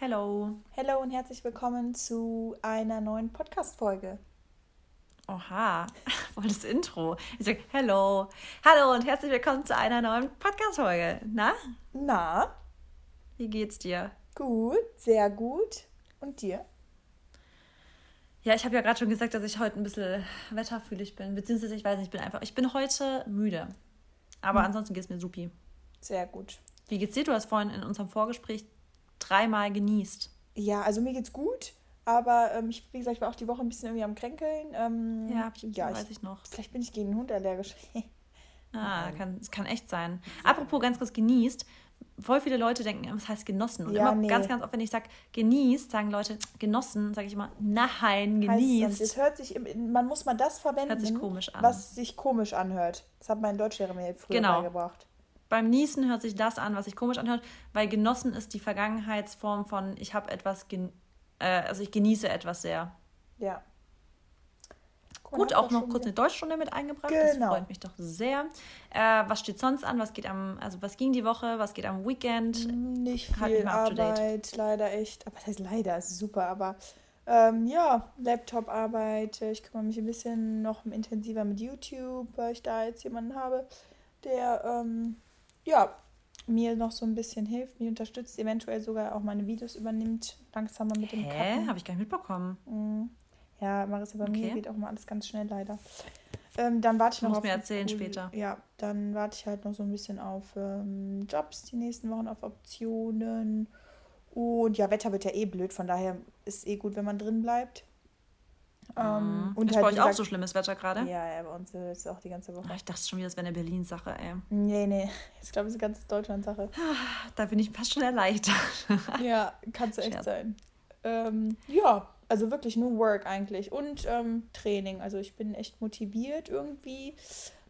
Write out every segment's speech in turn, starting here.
Hello. Hello und herzlich willkommen zu einer neuen Podcast-Folge. Oha, voll das Intro. Ich sage Hello. Hallo und herzlich willkommen zu einer neuen Podcast-Folge. Na? Na? Wie geht's dir? Gut, sehr gut. Und dir? Ja, ich habe ja gerade schon gesagt, dass ich heute ein bisschen wetterfühlig bin. Beziehungsweise, ich weiß nicht, ich bin einfach, ich bin heute müde. Aber hm. ansonsten geht es mir supi. Sehr gut. Wie geht's dir? Du hast vorhin in unserem Vorgespräch dreimal genießt. Ja, also mir geht's gut. Aber ähm, ich, wie gesagt, ich war auch die Woche ein bisschen irgendwie am Kränkeln. Ähm, ja, ich, ja, weiß ich, ich, noch. Vielleicht bin ich gegen den Hund allergisch. ah, kann, das kann echt sein. Apropos ganz kurz genießt. Voll viele Leute denken, was heißt genossen? Und ja, immer nee. ganz, ganz oft, wenn ich sage genießt, sagen Leute genossen, sage ich immer nein, genießt. Es hört sich, man muss mal das verwenden, sich komisch an. was sich komisch anhört. Das hat mein Deutschlehrer mir früher genau. beigebracht. Beim Niesen hört sich das an, was sich komisch anhört, weil genossen ist die Vergangenheitsform von ich habe etwas, äh, also ich genieße etwas sehr. Ja. Gut, auch noch kurz eine Deutschstunde mit eingebracht. Genau. Das freut mich doch sehr. Äh, was steht sonst an? Was geht am, also was ging die Woche? Was geht am Weekend? Nicht viel Arbeit, leider echt. Aber das heißt leider, ist super. Aber ähm, ja, Laptop-Arbeit. Ich kümmere mich ein bisschen noch intensiver mit YouTube, weil ich da jetzt jemanden habe, der ähm, ja, mir noch so ein bisschen hilft, mich unterstützt, eventuell sogar auch meine Videos übernimmt, langsamer mit dem Hä? Habe ich gar nicht mitbekommen. Mhm. Ja, Marissa, bei okay. mir geht auch mal alles ganz schnell leider. Ähm, dann warte ich noch auf. mir erzählen cool, später. Ja, dann warte ich halt noch so ein bisschen auf ähm, Jobs die nächsten Wochen, auf Optionen. Und ja, Wetter wird ja eh blöd, von daher ist es eh gut, wenn man drin bleibt. Ähm, mhm. und ist halt, bei euch gesagt, auch so schlimmes Wetter gerade? Ja, ja, bei uns ist es auch die ganze Woche. Ach, ich dachte schon wieder, das wäre eine Berlin-Sache, ey. Nee, nee. Ich glaube, es ist eine ganz Deutschland-Sache. Da bin ich fast schon erleichtert. ja, kann es echt Scherz. sein. Ähm, ja, also wirklich nur Work eigentlich. Und ähm, Training. Also ich bin echt motiviert irgendwie,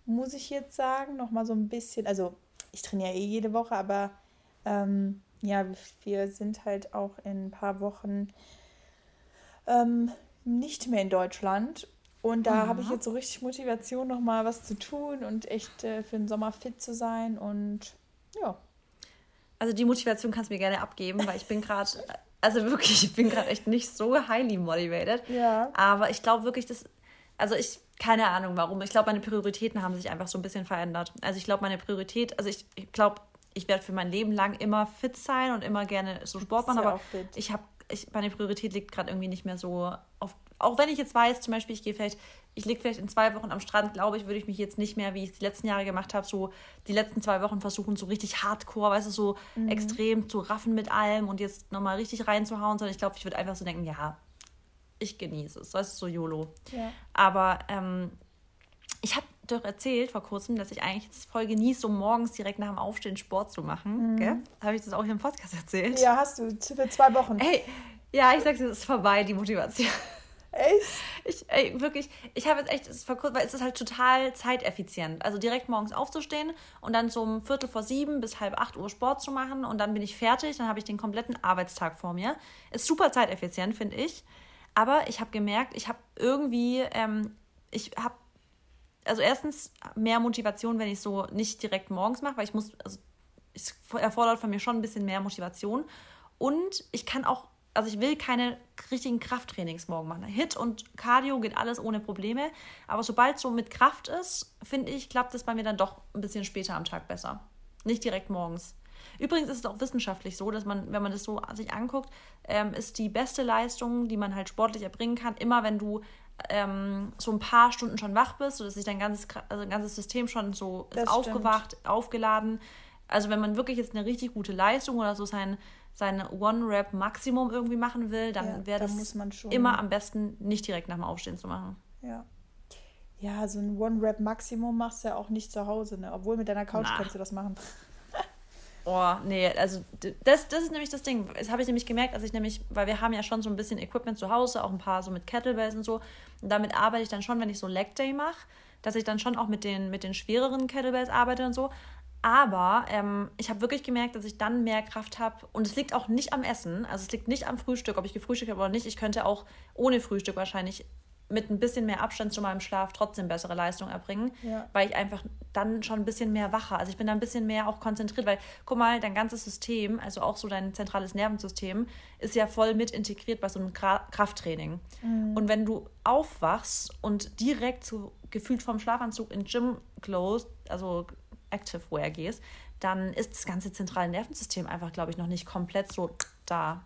muss ich jetzt sagen. Nochmal so ein bisschen. Also ich trainiere eh jede Woche, aber ähm, ja, wir sind halt auch in ein paar Wochen ähm, nicht mehr in Deutschland. Und da habe ich jetzt so richtig Motivation, nochmal was zu tun und echt äh, für den Sommer fit zu sein. Und ja. Also die Motivation kannst du mir gerne abgeben, weil ich bin gerade, also wirklich, ich bin gerade echt nicht so highly motivated. Ja. Aber ich glaube wirklich, dass, also ich, keine Ahnung warum, ich glaube, meine Prioritäten haben sich einfach so ein bisschen verändert. Also ich glaube, meine Priorität, also ich, ich glaube, ich werde für mein Leben lang immer fit sein und immer gerne so Sport machen, aber ich habe ich, meine Priorität liegt gerade irgendwie nicht mehr so auf. Auch wenn ich jetzt weiß, zum Beispiel, ich gehe vielleicht, ich liege vielleicht in zwei Wochen am Strand, glaube ich, würde ich mich jetzt nicht mehr, wie ich es die letzten Jahre gemacht habe, so die letzten zwei Wochen versuchen, so richtig hardcore, weißt du, so mhm. extrem zu raffen mit allem und jetzt nochmal richtig reinzuhauen, sondern ich glaube, ich würde einfach so denken, ja, ich genieße es. Das ist so YOLO. Ja. Aber ähm, ich habe doch erzählt vor kurzem, dass ich eigentlich jetzt voll genieße, so morgens direkt nach dem Aufstehen Sport zu machen. Mhm. Habe ich das auch hier im Podcast erzählt? Ja, hast du. Für zwei Wochen. Ey, ja, ich sag's dir, es ist vorbei, die Motivation. Echt? Ich, ey, wirklich, ich habe jetzt echt, es ist vor weil es ist halt total zeiteffizient. Also direkt morgens aufzustehen und dann so um Viertel vor sieben bis halb acht Uhr Sport zu machen und dann bin ich fertig, dann habe ich den kompletten Arbeitstag vor mir. Ist super zeiteffizient, finde ich. Aber ich habe gemerkt, ich habe irgendwie, ähm, ich habe also erstens mehr Motivation, wenn ich so nicht direkt morgens mache, weil ich muss, also es erfordert von mir schon ein bisschen mehr Motivation. Und ich kann auch, also ich will keine richtigen Krafttrainings morgen machen. Hit und Cardio geht alles ohne Probleme. Aber sobald es so mit Kraft ist, finde ich, klappt es bei mir dann doch ein bisschen später am Tag besser. Nicht direkt morgens. Übrigens ist es auch wissenschaftlich so, dass man, wenn man das so sich anguckt, ähm, ist die beste Leistung, die man halt sportlich erbringen kann, immer wenn du ähm, so ein paar Stunden schon wach bist, sodass sich dein ganzes, also dein ganzes System schon so ist aufgewacht, aufgeladen. Also wenn man wirklich jetzt eine richtig gute Leistung oder so sein, sein One-Rap-Maximum irgendwie machen will, dann ja, wäre das immer am besten nicht direkt nach dem Aufstehen zu machen. Ja. Ja, so ein One-Rap-Maximum machst du ja auch nicht zu Hause, ne? Obwohl mit deiner Couch Na. kannst du das machen. Oh, nee, also das, das ist nämlich das Ding. Das habe ich nämlich gemerkt, als ich nämlich, weil wir haben ja schon so ein bisschen Equipment zu Hause, auch ein paar so mit Kettlebells und so. Und damit arbeite ich dann schon, wenn ich so Leg Day mache, dass ich dann schon auch mit den, mit den schwereren Kettlebells arbeite und so. Aber ähm, ich habe wirklich gemerkt, dass ich dann mehr Kraft habe. Und es liegt auch nicht am Essen. Also es liegt nicht am Frühstück, ob ich gefrühstückt habe oder nicht. Ich könnte auch ohne Frühstück wahrscheinlich mit ein bisschen mehr Abstand zu meinem Schlaf trotzdem bessere Leistung erbringen, ja. weil ich einfach dann schon ein bisschen mehr wacher, also ich bin da ein bisschen mehr auch konzentriert, weil guck mal, dein ganzes System, also auch so dein zentrales Nervensystem, ist ja voll mit integriert bei so einem Krafttraining. Mhm. Und wenn du aufwachst und direkt so gefühlt vom Schlafanzug in Gym Clothes, also Active Wear gehst, dann ist das ganze zentrale Nervensystem einfach, glaube ich, noch nicht komplett so da.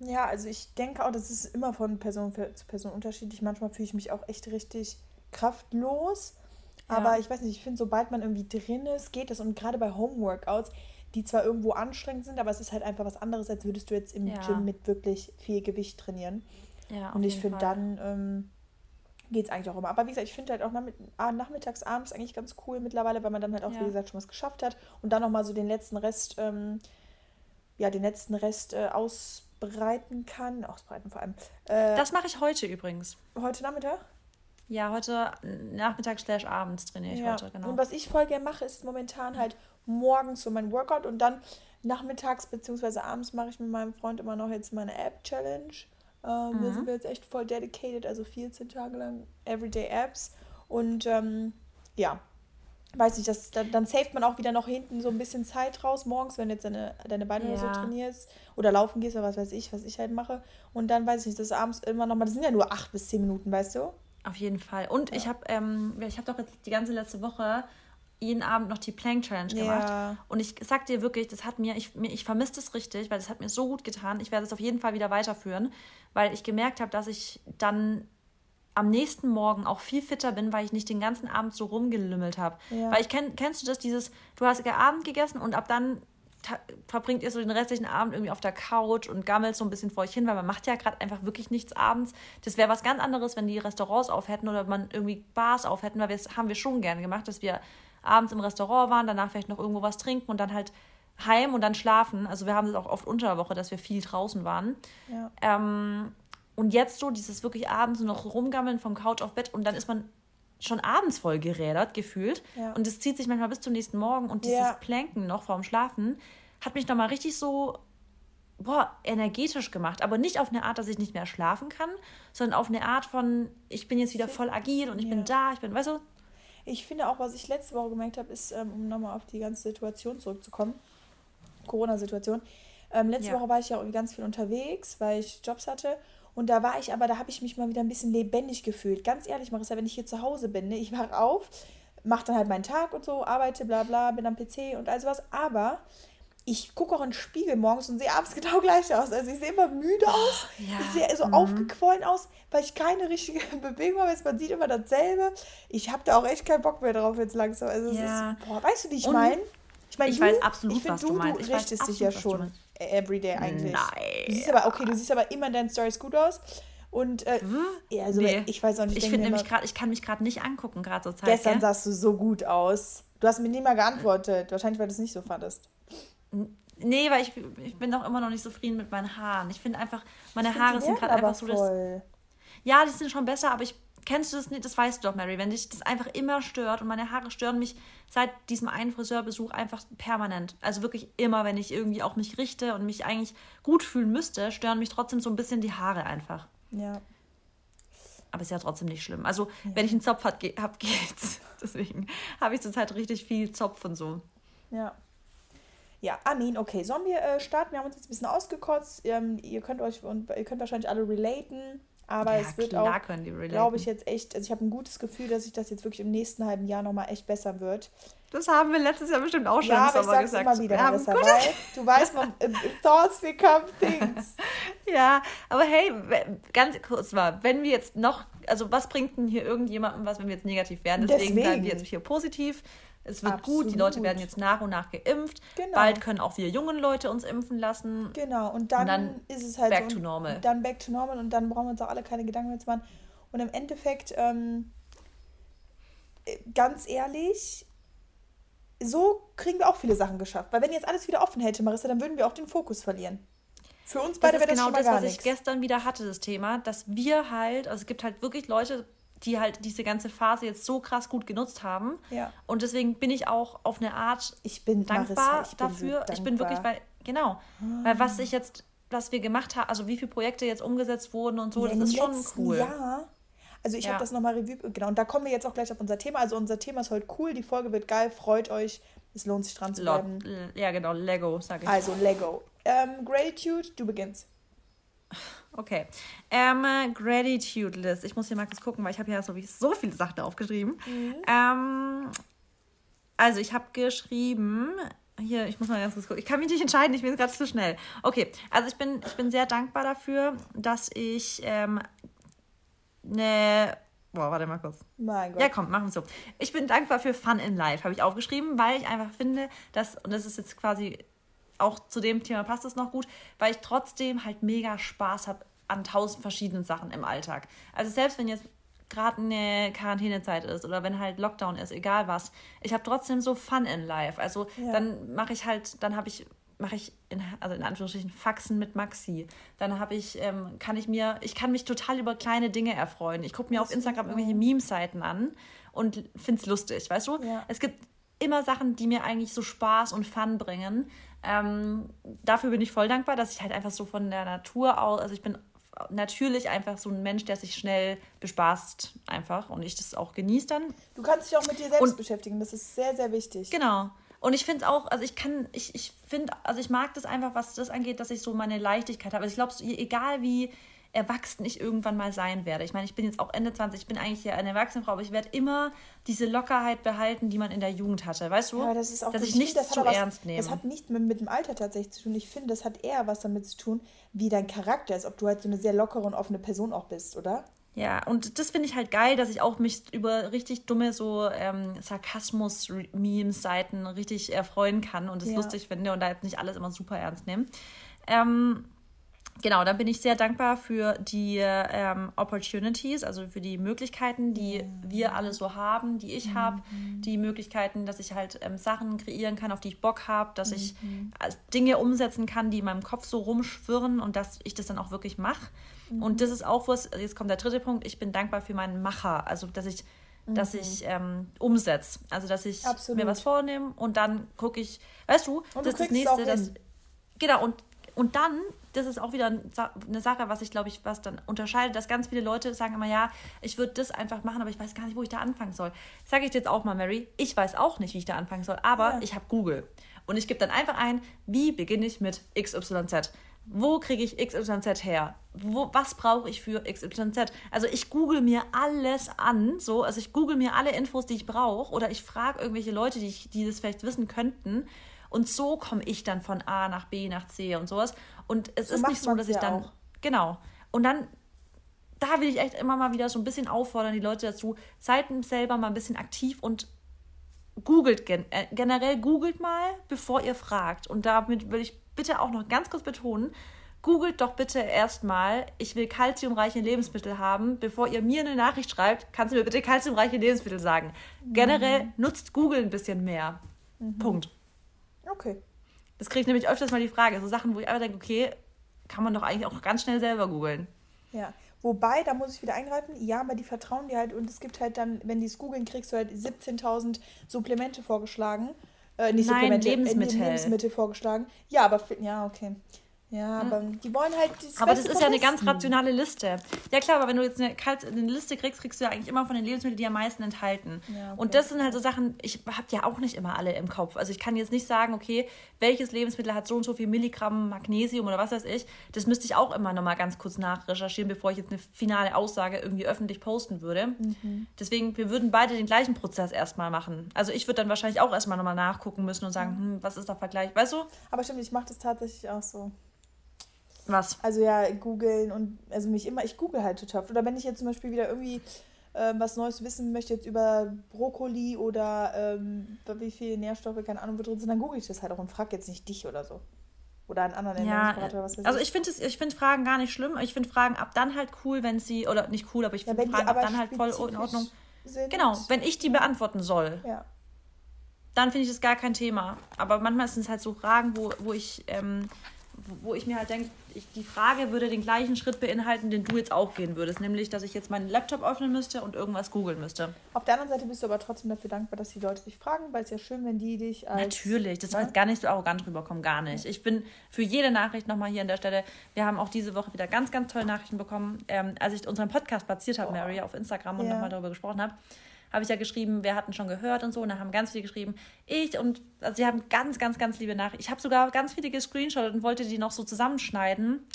Ja, also ich denke auch, das ist immer von Person zu Person unterschiedlich. Manchmal fühle ich mich auch echt richtig kraftlos. Ja. Aber ich weiß nicht, ich finde, sobald man irgendwie drin ist, geht es. Und gerade bei Homeworkouts, die zwar irgendwo anstrengend sind, aber es ist halt einfach was anderes, als würdest du jetzt im ja. Gym mit wirklich viel Gewicht trainieren. Ja, und ich finde, dann ähm, geht es eigentlich auch immer. Aber wie gesagt, ich finde halt auch ah, nachmittags, abends eigentlich ganz cool mittlerweile, weil man dann halt auch, wie gesagt, schon was geschafft hat. Und dann nochmal so den letzten Rest, ähm, ja, den letzten Rest äh, aus ausbreiten kann. Ausbreiten vor allem. Äh, das mache ich heute übrigens. Heute Nachmittag? Ja, heute Nachmittag slash abends trainiere ich ja. heute, genau. Und was ich voll gerne mache, ist momentan halt morgens so mein Workout und dann nachmittags bzw. abends mache ich mit meinem Freund immer noch jetzt meine App-Challenge. Ähm, mhm. Da sind wir jetzt echt voll dedicated, also 14 Tage lang Everyday Apps. Und ähm, ja, weiß ich, das, dann, dann saved man auch wieder noch hinten so ein bisschen Zeit raus, morgens, wenn du jetzt deine, deine Beine ja. oder so trainierst oder laufen gehst oder was weiß ich, was ich halt mache. Und dann weiß ich nicht, das abends immer nochmal, das sind ja nur acht bis zehn Minuten, weißt du? Auf jeden Fall. Und ja. ich habe ähm, ich hab doch jetzt die ganze letzte Woche jeden Abend noch die Plank Challenge gemacht. Ja. Und ich sag dir wirklich, das hat mir, ich, ich vermisse das richtig, weil das hat mir so gut getan. Ich werde es auf jeden Fall wieder weiterführen, weil ich gemerkt habe, dass ich dann am nächsten Morgen auch viel fitter bin, weil ich nicht den ganzen Abend so rumgelümmelt habe. Ja. Weil ich kenn, kennst du das, dieses, du hast Abend gegessen und ab dann verbringt ihr so den restlichen Abend irgendwie auf der Couch und gammelt so ein bisschen vor euch hin, weil man macht ja gerade einfach wirklich nichts abends. Das wäre was ganz anderes, wenn die Restaurants auf hätten oder man irgendwie Bars auf hätten, weil das haben wir schon gerne gemacht, dass wir abends im Restaurant waren, danach vielleicht noch irgendwo was trinken und dann halt heim und dann schlafen. Also wir haben das auch oft unter der Woche, dass wir viel draußen waren. Ja. Ähm, und jetzt so dieses wirklich abends noch rumgammeln vom Couch auf Bett und dann ist man schon abends voll gerädert gefühlt. Ja. Und es zieht sich manchmal bis zum nächsten Morgen. Und dieses ja. Planken noch vorm Schlafen hat mich nochmal richtig so boah, energetisch gemacht. Aber nicht auf eine Art, dass ich nicht mehr schlafen kann, sondern auf eine Art von, ich bin jetzt wieder voll agil und ich ja. bin da, ich bin, weißt du? Ich finde auch, was ich letzte Woche gemerkt habe, ist, ähm, um nochmal auf die ganze Situation zurückzukommen, Corona-Situation. Ähm, letzte Woche war ich ja irgendwie ganz viel unterwegs, weil ich Jobs hatte. Und da war ich aber, da habe ich mich mal wieder ein bisschen lebendig gefühlt. Ganz ehrlich, Marissa, wenn ich hier zu Hause bin, ne, ich wache auf, mache dann halt meinen Tag und so, arbeite, bla bla, bin am PC und all sowas. Aber ich gucke auch in den Spiegel morgens und sehe abends genau gleich aus. Also ich sehe immer müde oh, aus, ja. ich sehe so mhm. aufgequollen aus, weil ich keine richtige Bewegung habe. Man sieht immer dasselbe. Ich habe da auch echt keinen Bock mehr drauf jetzt langsam. Also ja. ist, boah, weißt du, wie ich meine? Ich meine, ich du, weiß absolut, ich was du, du meinst. Ich richtest dich ja schon everyday eigentlich. Nein. Du siehst aber, okay, du siehst aber immer in deinen Stories gut aus. Und äh, hm? ja, also nee. ich weiß auch nicht. Ich finde nämlich gerade, ich kann mich gerade nicht angucken, gerade zur Zeit. Gestern ja? sahst du so gut aus. Du hast mir nie mal geantwortet. Wahrscheinlich, weil du es nicht so fandest. Nee, weil ich, ich bin doch immer noch nicht zufrieden mit meinen Haaren. Ich finde einfach, meine Haare sind gerade einfach so. Das, ja, die sind schon besser, aber ich Kennst du das nicht? Das weißt du doch, Mary, wenn dich das einfach immer stört und meine Haare stören mich seit diesem einen Friseurbesuch einfach permanent. Also wirklich immer, wenn ich irgendwie auch mich richte und mich eigentlich gut fühlen müsste, stören mich trotzdem so ein bisschen die Haare einfach. Ja. Aber ist ja trotzdem nicht schlimm. Also, ja. wenn ich einen Zopf habe, geht's. Deswegen habe ich zurzeit richtig viel Zopf und so. Ja. Ja, Amin, okay. Sollen wir äh, starten? Wir haben uns jetzt ein bisschen ausgekotzt. Ähm, ihr könnt euch und ihr könnt wahrscheinlich alle relaten. Aber ja, es wird auch, glaube ich, jetzt echt, also ich habe ein gutes Gefühl, dass sich das jetzt wirklich im nächsten halben Jahr nochmal echt besser wird. Das haben wir letztes Jahr bestimmt auch schon ja, aber ich sag's gesagt. immer wieder, wir Marissa, weil du weißt, man, thoughts become things. ja, aber hey, ganz kurz mal, wenn wir jetzt noch, also was bringt denn hier irgendjemandem was, wenn wir jetzt negativ werden? Deswegen, Deswegen. bleiben wir jetzt hier positiv. Es wird Absolut. gut, die Leute werden jetzt nach und nach geimpft. Genau. Bald können auch wir jungen Leute uns impfen lassen. Genau, und dann, und dann ist es halt back so, to normal. Dann back to normal und dann brauchen wir uns auch alle keine Gedanken mehr zu machen. Und im Endeffekt, ähm, äh, ganz ehrlich, so kriegen wir auch viele Sachen geschafft. Weil wenn jetzt alles wieder offen hätte, Marissa, dann würden wir auch den Fokus verlieren. Für uns beide wäre das genau schon mal das, was nichts. ich gestern wieder hatte, das Thema, dass wir halt, also es gibt halt wirklich Leute, die halt diese ganze Phase jetzt so krass gut genutzt haben. Ja. Und deswegen bin ich auch auf eine Art ich bin, dankbar Marissa, ich dafür. Bin dankbar. Ich bin wirklich bei, genau. Ah. Weil was ich jetzt was wir gemacht haben, also wie viele Projekte jetzt umgesetzt wurden und so, ja, das ist schon cool. Jahr, also ich ja. habe das nochmal Revue, genau, und da kommen wir jetzt auch gleich auf unser Thema. Also unser Thema ist heute cool, die Folge wird geil, freut euch, es lohnt sich dran zu bleiben. Ja, genau, Lego, sage ich. Also Lego. Ähm, Gratitude, du beginnst. Okay. Ähm, Gratitude List. Ich muss hier mal kurz gucken, weil ich habe ja so, so viele Sachen aufgeschrieben. Mhm. Ähm, also ich habe geschrieben, hier, ich muss mal ganz kurz gucken. Ich kann mich nicht entscheiden, ich bin gerade zu schnell. Okay, also ich bin, ich bin sehr dankbar dafür, dass ich ähm, eine Boah, warte mal kurz. Mein Gott. Ja, komm, machen wir so. Ich bin dankbar für Fun in Life, habe ich aufgeschrieben, weil ich einfach finde, dass, und das ist jetzt quasi auch zu dem Thema passt es noch gut, weil ich trotzdem halt mega Spaß habe an tausend verschiedenen Sachen im Alltag. Also selbst wenn jetzt gerade eine Quarantänezeit ist oder wenn halt Lockdown ist, egal was, ich habe trotzdem so Fun in Life. Also ja. dann mache ich halt, dann habe ich mache ich in, also in Anführungsstrichen Faxen mit Maxi. Dann habe ich, ähm, kann ich mir, ich kann mich total über kleine Dinge erfreuen. Ich gucke mir auf Instagram irgendwelche Meme-Seiten an und finde es lustig, weißt du? Ja. Es gibt immer Sachen, die mir eigentlich so Spaß und Fun bringen. Ähm, dafür bin ich voll dankbar, dass ich halt einfach so von der Natur aus, also ich bin natürlich einfach so ein Mensch, der sich schnell bespaßt einfach und ich das auch genieße dann. Du kannst dich auch mit dir selbst und, beschäftigen, das ist sehr, sehr wichtig. Genau. Und ich finde auch, also ich kann, ich, ich finde, also ich mag das einfach, was das angeht, dass ich so meine Leichtigkeit habe. Also ich glaube, egal wie erwachsen ich irgendwann mal sein werde. Ich meine, ich bin jetzt auch Ende 20, ich bin eigentlich ja eine erwachsene Frau, aber ich werde immer diese Lockerheit behalten, die man in der Jugend hatte. Weißt du? Ja, das ist auch dass ich nichts das zu was, ernst nehme. Das hat nichts mit, mit dem Alter tatsächlich zu tun. Ich finde, das hat eher was damit zu tun, wie dein Charakter ist, ob du halt so eine sehr lockere und offene Person auch bist, oder? Ja, und das finde ich halt geil, dass ich auch mich über richtig dumme so ähm, Sarkasmus-Memes-Seiten richtig erfreuen kann und es ja. lustig finde und da jetzt nicht alles immer super ernst nehmen. Ähm, genau, dann bin ich sehr dankbar für die ähm, Opportunities, also für die Möglichkeiten, die ja. wir alle so haben, die ich mhm. habe, die Möglichkeiten, dass ich halt ähm, Sachen kreieren kann, auf die ich Bock habe, dass mhm. ich äh, Dinge umsetzen kann, die in meinem Kopf so rumschwirren und dass ich das dann auch wirklich mache. Mhm. Und das ist auch was, jetzt kommt der dritte Punkt, ich bin dankbar für meinen Macher, also dass ich dass mhm. ich ähm, umsetze. Also, dass ich Absolut. mir was vornehme und dann gucke ich, weißt du, und das ist das nächste, das. Genau, und, und dann, das ist auch wieder eine Sache, was ich glaube ich, was dann unterscheidet, dass ganz viele Leute sagen immer, ja, ich würde das einfach machen, aber ich weiß gar nicht, wo ich da anfangen soll. Sage ich dir jetzt auch mal, Mary, ich weiß auch nicht, wie ich da anfangen soll, aber ja. ich habe Google. Und ich gebe dann einfach ein, wie beginne ich mit XYZ? wo kriege ich XYZ her? Wo, was brauche ich für XYZ? Also ich google mir alles an, so, also ich google mir alle Infos, die ich brauche, oder ich frage irgendwelche Leute, die, ich, die das vielleicht wissen könnten. Und so komme ich dann von A nach B nach C und sowas. Und es so ist nicht so, dass ich dann. Auch. Genau. Und dann, da will ich echt immer mal wieder so ein bisschen auffordern, die Leute dazu, seid selber mal ein bisschen aktiv und googelt gen äh, generell googelt mal, bevor ihr fragt. Und damit will ich bitte auch noch ganz kurz betonen, googelt doch bitte erstmal, ich will kalziumreiche Lebensmittel haben. Bevor ihr mir eine Nachricht schreibt, kannst du mir bitte kalziumreiche Lebensmittel sagen. Generell mhm. nutzt Google ein bisschen mehr. Mhm. Punkt. Okay. Das kriege ich nämlich öfters mal die Frage. So Sachen, wo ich einfach denke, okay, kann man doch eigentlich auch ganz schnell selber googeln. Ja. Wobei, da muss ich wieder eingreifen, ja, aber die vertrauen dir halt und es gibt halt dann, wenn die es googeln, kriegst du halt 17.000 Supplemente vorgeschlagen äh, nicht Nein, Supplemente, Lebensmittel. Äh, Lebensmittel vorgeschlagen. Ja, aber ja, okay. Ja, hm. aber die wollen halt. Das aber das ist ja eine ganz rationale Liste. Ja, klar, aber wenn du jetzt eine, eine Liste kriegst, kriegst du ja eigentlich immer von den Lebensmitteln, die am meisten enthalten. Ja, okay. Und das sind halt so Sachen, ich habe ja auch nicht immer alle im Kopf. Also ich kann jetzt nicht sagen, okay, welches Lebensmittel hat so und so viel Milligramm Magnesium oder was weiß ich. Das müsste ich auch immer nochmal ganz kurz nachrecherchieren, bevor ich jetzt eine finale Aussage irgendwie öffentlich posten würde. Mhm. Deswegen, wir würden beide den gleichen Prozess erstmal machen. Also ich würde dann wahrscheinlich auch erstmal nochmal nachgucken müssen und sagen, mhm. hm, was ist der Vergleich, weißt du? Aber stimmt, ich mache das tatsächlich auch so. Was? Also ja, googeln und also mich immer, ich google halt total. Oder wenn ich jetzt zum Beispiel wieder irgendwie äh, was Neues wissen möchte, jetzt über Brokkoli oder ähm, wie viele Nährstoffe, keine Ahnung, wo drin sind, dann google ich das halt auch und frage jetzt nicht dich oder so. Oder einen anderen ja, oder was weiß Also ich finde find Fragen gar nicht schlimm. Ich finde Fragen ab dann halt cool, wenn sie, oder nicht cool, aber ich finde ja, Fragen ab dann halt voll in Ordnung. Sind. Genau, wenn ich die beantworten soll. Ja. Dann finde ich das gar kein Thema. Aber manchmal sind es halt so Fragen, wo, wo ich ähm, wo ich mir halt denke, die Frage würde den gleichen Schritt beinhalten, den du jetzt auch gehen würdest, nämlich, dass ich jetzt meinen Laptop öffnen müsste und irgendwas googeln müsste. Auf der anderen Seite bist du aber trotzdem dafür dankbar, dass die Leute dich fragen, weil es ja schön, wenn die dich als... Natürlich, das soll ne? jetzt gar nicht so arrogant rüberkommen, gar nicht. Ich bin für jede Nachricht nochmal hier an der Stelle, wir haben auch diese Woche wieder ganz, ganz tolle Nachrichten bekommen, ähm, als ich unseren Podcast platziert habe, Mary, auf Instagram und ja. nochmal darüber gesprochen habe habe ich ja geschrieben, wir hatten schon gehört und so. Und da haben ganz viele geschrieben, ich und also sie haben ganz, ganz, ganz liebe Nachrichten. Ich habe sogar ganz viele gescreenshottet und wollte die noch so zusammenschneiden.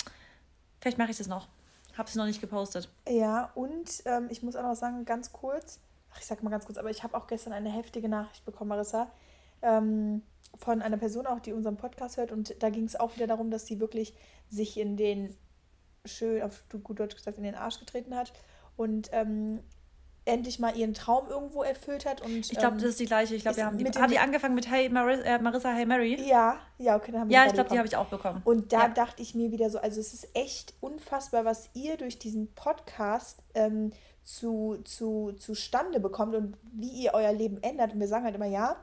Vielleicht mache ich das noch. Habe sie noch nicht gepostet. Ja, und ähm, ich muss auch noch sagen, ganz kurz, ach, ich sag mal ganz kurz, aber ich habe auch gestern eine heftige Nachricht bekommen, Marissa, ähm, von einer Person auch, die unseren Podcast hört. Und da ging es auch wieder darum, dass sie wirklich sich in den, schön, auf gut Deutsch gesagt, in den Arsch getreten hat. Und ähm, endlich mal ihren Traum irgendwo erfüllt hat. Und, ich glaube, ähm, das ist die gleiche. Ich glaube, wir haben die, haben die angefangen mit Hey Marissa, äh, Marissa Hey Mary. Ja, ja, okay, dann haben wir Ja, ich glaube, die habe ich auch bekommen. Und da ja. dachte ich mir wieder so, also es ist echt unfassbar, was ihr durch diesen Podcast ähm, zu, zu, zustande bekommt und wie ihr euer Leben ändert. Und wir sagen halt immer, ja,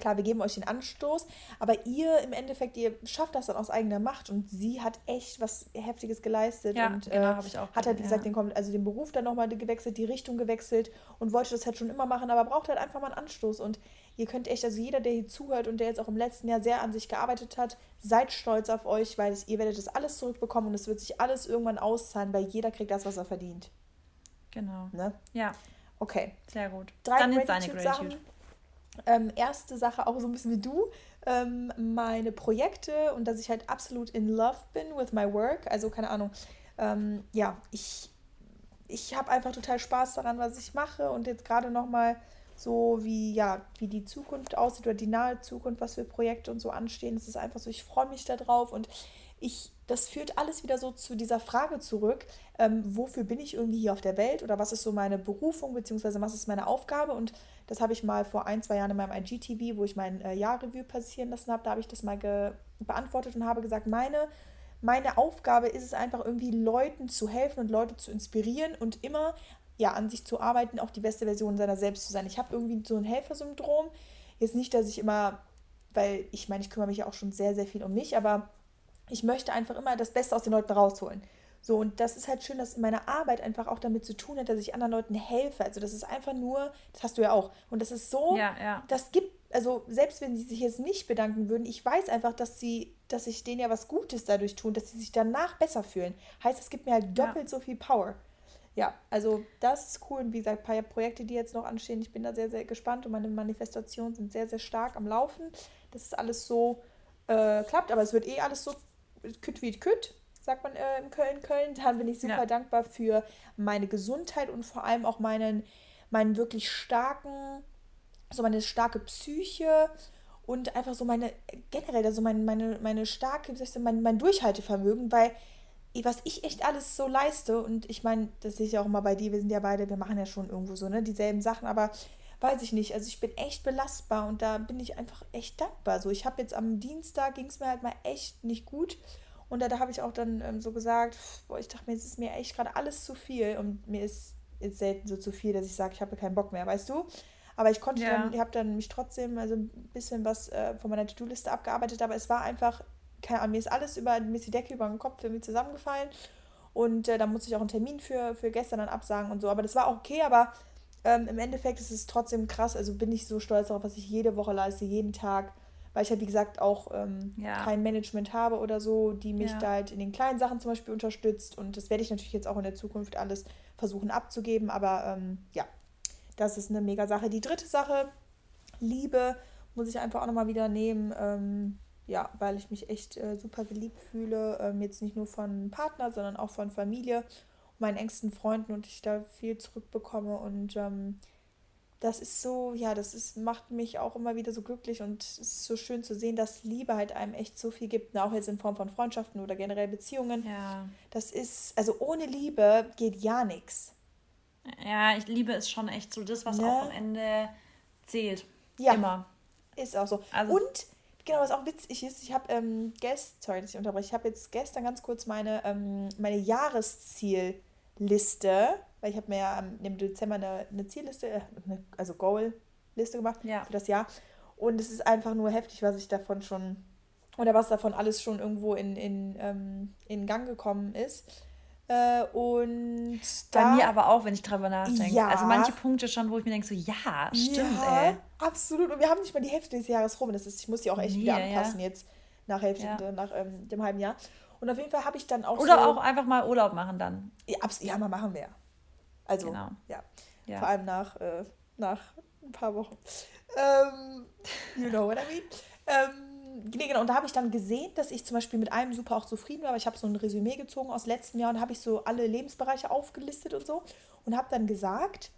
Klar, wir geben euch den Anstoß, aber ihr im Endeffekt, ihr schafft das dann aus eigener Macht und sie hat echt was Heftiges geleistet ja, und genau, äh, ich auch hat halt, wie gesagt, ja. den, also den Beruf dann nochmal gewechselt, die Richtung gewechselt und wollte das halt schon immer machen, aber braucht halt einfach mal einen Anstoß und ihr könnt echt, also jeder, der hier zuhört und der jetzt auch im letzten Jahr sehr an sich gearbeitet hat, seid stolz auf euch, weil es, ihr werdet das alles zurückbekommen und es wird sich alles irgendwann auszahlen, weil jeder kriegt das, was er verdient. Genau. Ne? Ja. Okay. Sehr gut. Drei Dann jetzt seine Gratitude. Ähm, erste Sache auch so ein bisschen wie du, ähm, meine Projekte und dass ich halt absolut in love bin with my work. Also keine Ahnung, ähm, ja, ich, ich habe einfach total Spaß daran, was ich mache. Und jetzt gerade nochmal so wie, ja, wie die Zukunft aussieht oder die nahe Zukunft, was für Projekte und so anstehen. Es ist einfach so, ich freue mich darauf und ich, das führt alles wieder so zu dieser Frage zurück, ähm, wofür bin ich irgendwie hier auf der Welt? Oder was ist so meine Berufung, beziehungsweise was ist meine Aufgabe? Und das habe ich mal vor ein, zwei Jahren in meinem IGTV, wo ich mein äh, Jahrreview passieren lassen habe, da habe ich das mal beantwortet und habe gesagt, meine, meine Aufgabe ist es einfach irgendwie Leuten zu helfen und Leute zu inspirieren und immer ja, an sich zu arbeiten, auch die beste Version seiner selbst zu sein. Ich habe irgendwie so ein Helfersyndrom. Jetzt nicht, dass ich immer, weil ich meine, ich kümmere mich ja auch schon sehr, sehr viel um mich, aber ich möchte einfach immer das Beste aus den Leuten rausholen. So, und das ist halt schön, dass meine Arbeit einfach auch damit zu tun hat, dass ich anderen Leuten helfe. Also das ist einfach nur, das hast du ja auch. Und das ist so, ja, ja. das gibt, also selbst wenn sie sich jetzt nicht bedanken würden, ich weiß einfach, dass sie, dass ich denen ja was Gutes dadurch tun, dass sie sich danach besser fühlen. Heißt, es gibt mir halt doppelt ja. so viel Power. Ja, also das ist cool. Und wie gesagt, ein paar Projekte, die jetzt noch anstehen, ich bin da sehr, sehr gespannt und meine Manifestationen sind sehr, sehr stark am Laufen, dass es alles so äh, klappt. Aber es wird eh alles so kütt wie kütt sagt man äh, in Köln, Köln. Da bin ich super ja. dankbar für meine Gesundheit und vor allem auch meinen, meinen wirklich starken, so meine starke Psyche und einfach so meine, generell, also meine, meine, meine starke, mein, mein Durchhaltevermögen, weil was ich echt alles so leiste und ich meine, das sehe ich ja auch immer bei dir, wir sind ja beide, wir machen ja schon irgendwo so, ne, dieselben Sachen, aber weiß ich nicht, also ich bin echt belastbar und da bin ich einfach echt dankbar. So, ich habe jetzt am Dienstag ging es mir halt mal echt nicht gut und da, da habe ich auch dann ähm, so gesagt, boah, ich dachte mir, es ist mir echt gerade alles zu viel. Und mir ist jetzt selten so zu viel, dass ich sage, ich habe keinen Bock mehr, weißt du? Aber ich konnte ja. dann, ich habe dann mich trotzdem also ein bisschen was äh, von meiner To-Do-Liste abgearbeitet, aber es war einfach, keine Ahnung, mir ist alles über, mir ist die Decke über den Kopf irgendwie zusammengefallen. Und äh, da musste ich auch einen Termin für, für gestern dann absagen und so. Aber das war auch okay, aber ähm, im Endeffekt ist es trotzdem krass. Also bin ich so stolz darauf, was ich jede Woche leiste, jeden Tag weil ich halt, wie gesagt, auch ähm, ja. kein Management habe oder so, die mich ja. da halt in den kleinen Sachen zum Beispiel unterstützt. Und das werde ich natürlich jetzt auch in der Zukunft alles versuchen abzugeben. Aber ähm, ja, das ist eine mega Sache. Die dritte Sache, Liebe, muss ich einfach auch nochmal wieder nehmen. Ähm, ja, weil ich mich echt äh, super geliebt fühle. Ähm, jetzt nicht nur von Partner, sondern auch von Familie, meinen engsten Freunden und ich da viel zurückbekomme. Und ähm, das ist so, ja, das ist, macht mich auch immer wieder so glücklich und es ist so schön zu sehen, dass Liebe halt einem echt so viel gibt, auch jetzt in Form von Freundschaften oder generell Beziehungen. Ja. Das ist, also ohne Liebe geht ja nichts. Ja, ich liebe es schon echt so, das, was ne? auch am Ende zählt. Ja. Immer. Ist auch so. Also, und genau, was auch witzig ist, ich habe ähm, gest, sorry, dass ich unterbreche, ich habe jetzt gestern ganz kurz meine, ähm, meine Jahreszielliste weil ich habe mir ja im Dezember eine, eine Zielliste, äh, eine, also Goal-Liste gemacht ja. für das Jahr. Und es ist einfach nur heftig, was ich davon schon oder was davon alles schon irgendwo in, in, ähm, in Gang gekommen ist. Äh, und Bei da, mir aber auch, wenn ich drüber nachdenke. Ja, also manche Punkte schon, wo ich mir denke, so ja, stimmt, ja, ey. Absolut. Und wir haben nicht mal die Hälfte des Jahres rum. Das ist, ich muss die auch echt nee, wieder anpassen ja. jetzt nach Hälfte, ja. nach ähm, dem halben Jahr. Und auf jeden Fall habe ich dann auch. Oder so, auch einfach mal Urlaub machen dann. Ja, ja mal machen wir. Also, genau. ja. ja. Vor allem nach, äh, nach ein paar Wochen. Ähm, you know what I mean? Ähm, nee, genau. Und da habe ich dann gesehen, dass ich zum Beispiel mit einem super auch zufrieden war, weil ich habe so ein Resümee gezogen aus letztem Jahr und habe ich so alle Lebensbereiche aufgelistet und so und habe dann gesagt,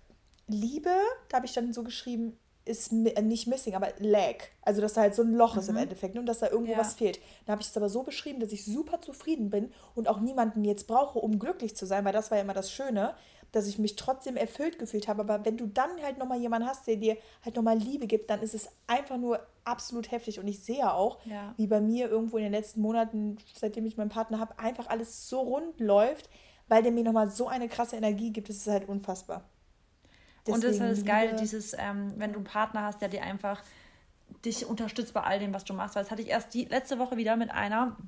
Liebe, da habe ich dann so geschrieben, ist äh, nicht missing, aber lag. Also, dass da halt so ein Loch mhm. ist im mhm. Endeffekt ne, und dass da irgendwo ja. was fehlt. Dann habe ich es aber so beschrieben, dass ich super zufrieden bin und auch niemanden jetzt brauche, um glücklich zu sein, weil das war ja immer das Schöne, dass ich mich trotzdem erfüllt gefühlt habe. Aber wenn du dann halt nochmal jemanden hast, der dir halt nochmal Liebe gibt, dann ist es einfach nur absolut heftig. Und ich sehe auch, ja. wie bei mir irgendwo in den letzten Monaten, seitdem ich meinen Partner habe, einfach alles so rund läuft, weil der mir nochmal so eine krasse Energie gibt. Das ist halt unfassbar. Deswegen und das ist halt das Geile, dieses, ähm, wenn du einen Partner hast, der dir einfach dich unterstützt bei all dem, was du machst. Weil das hatte ich erst die letzte Woche wieder mit einer,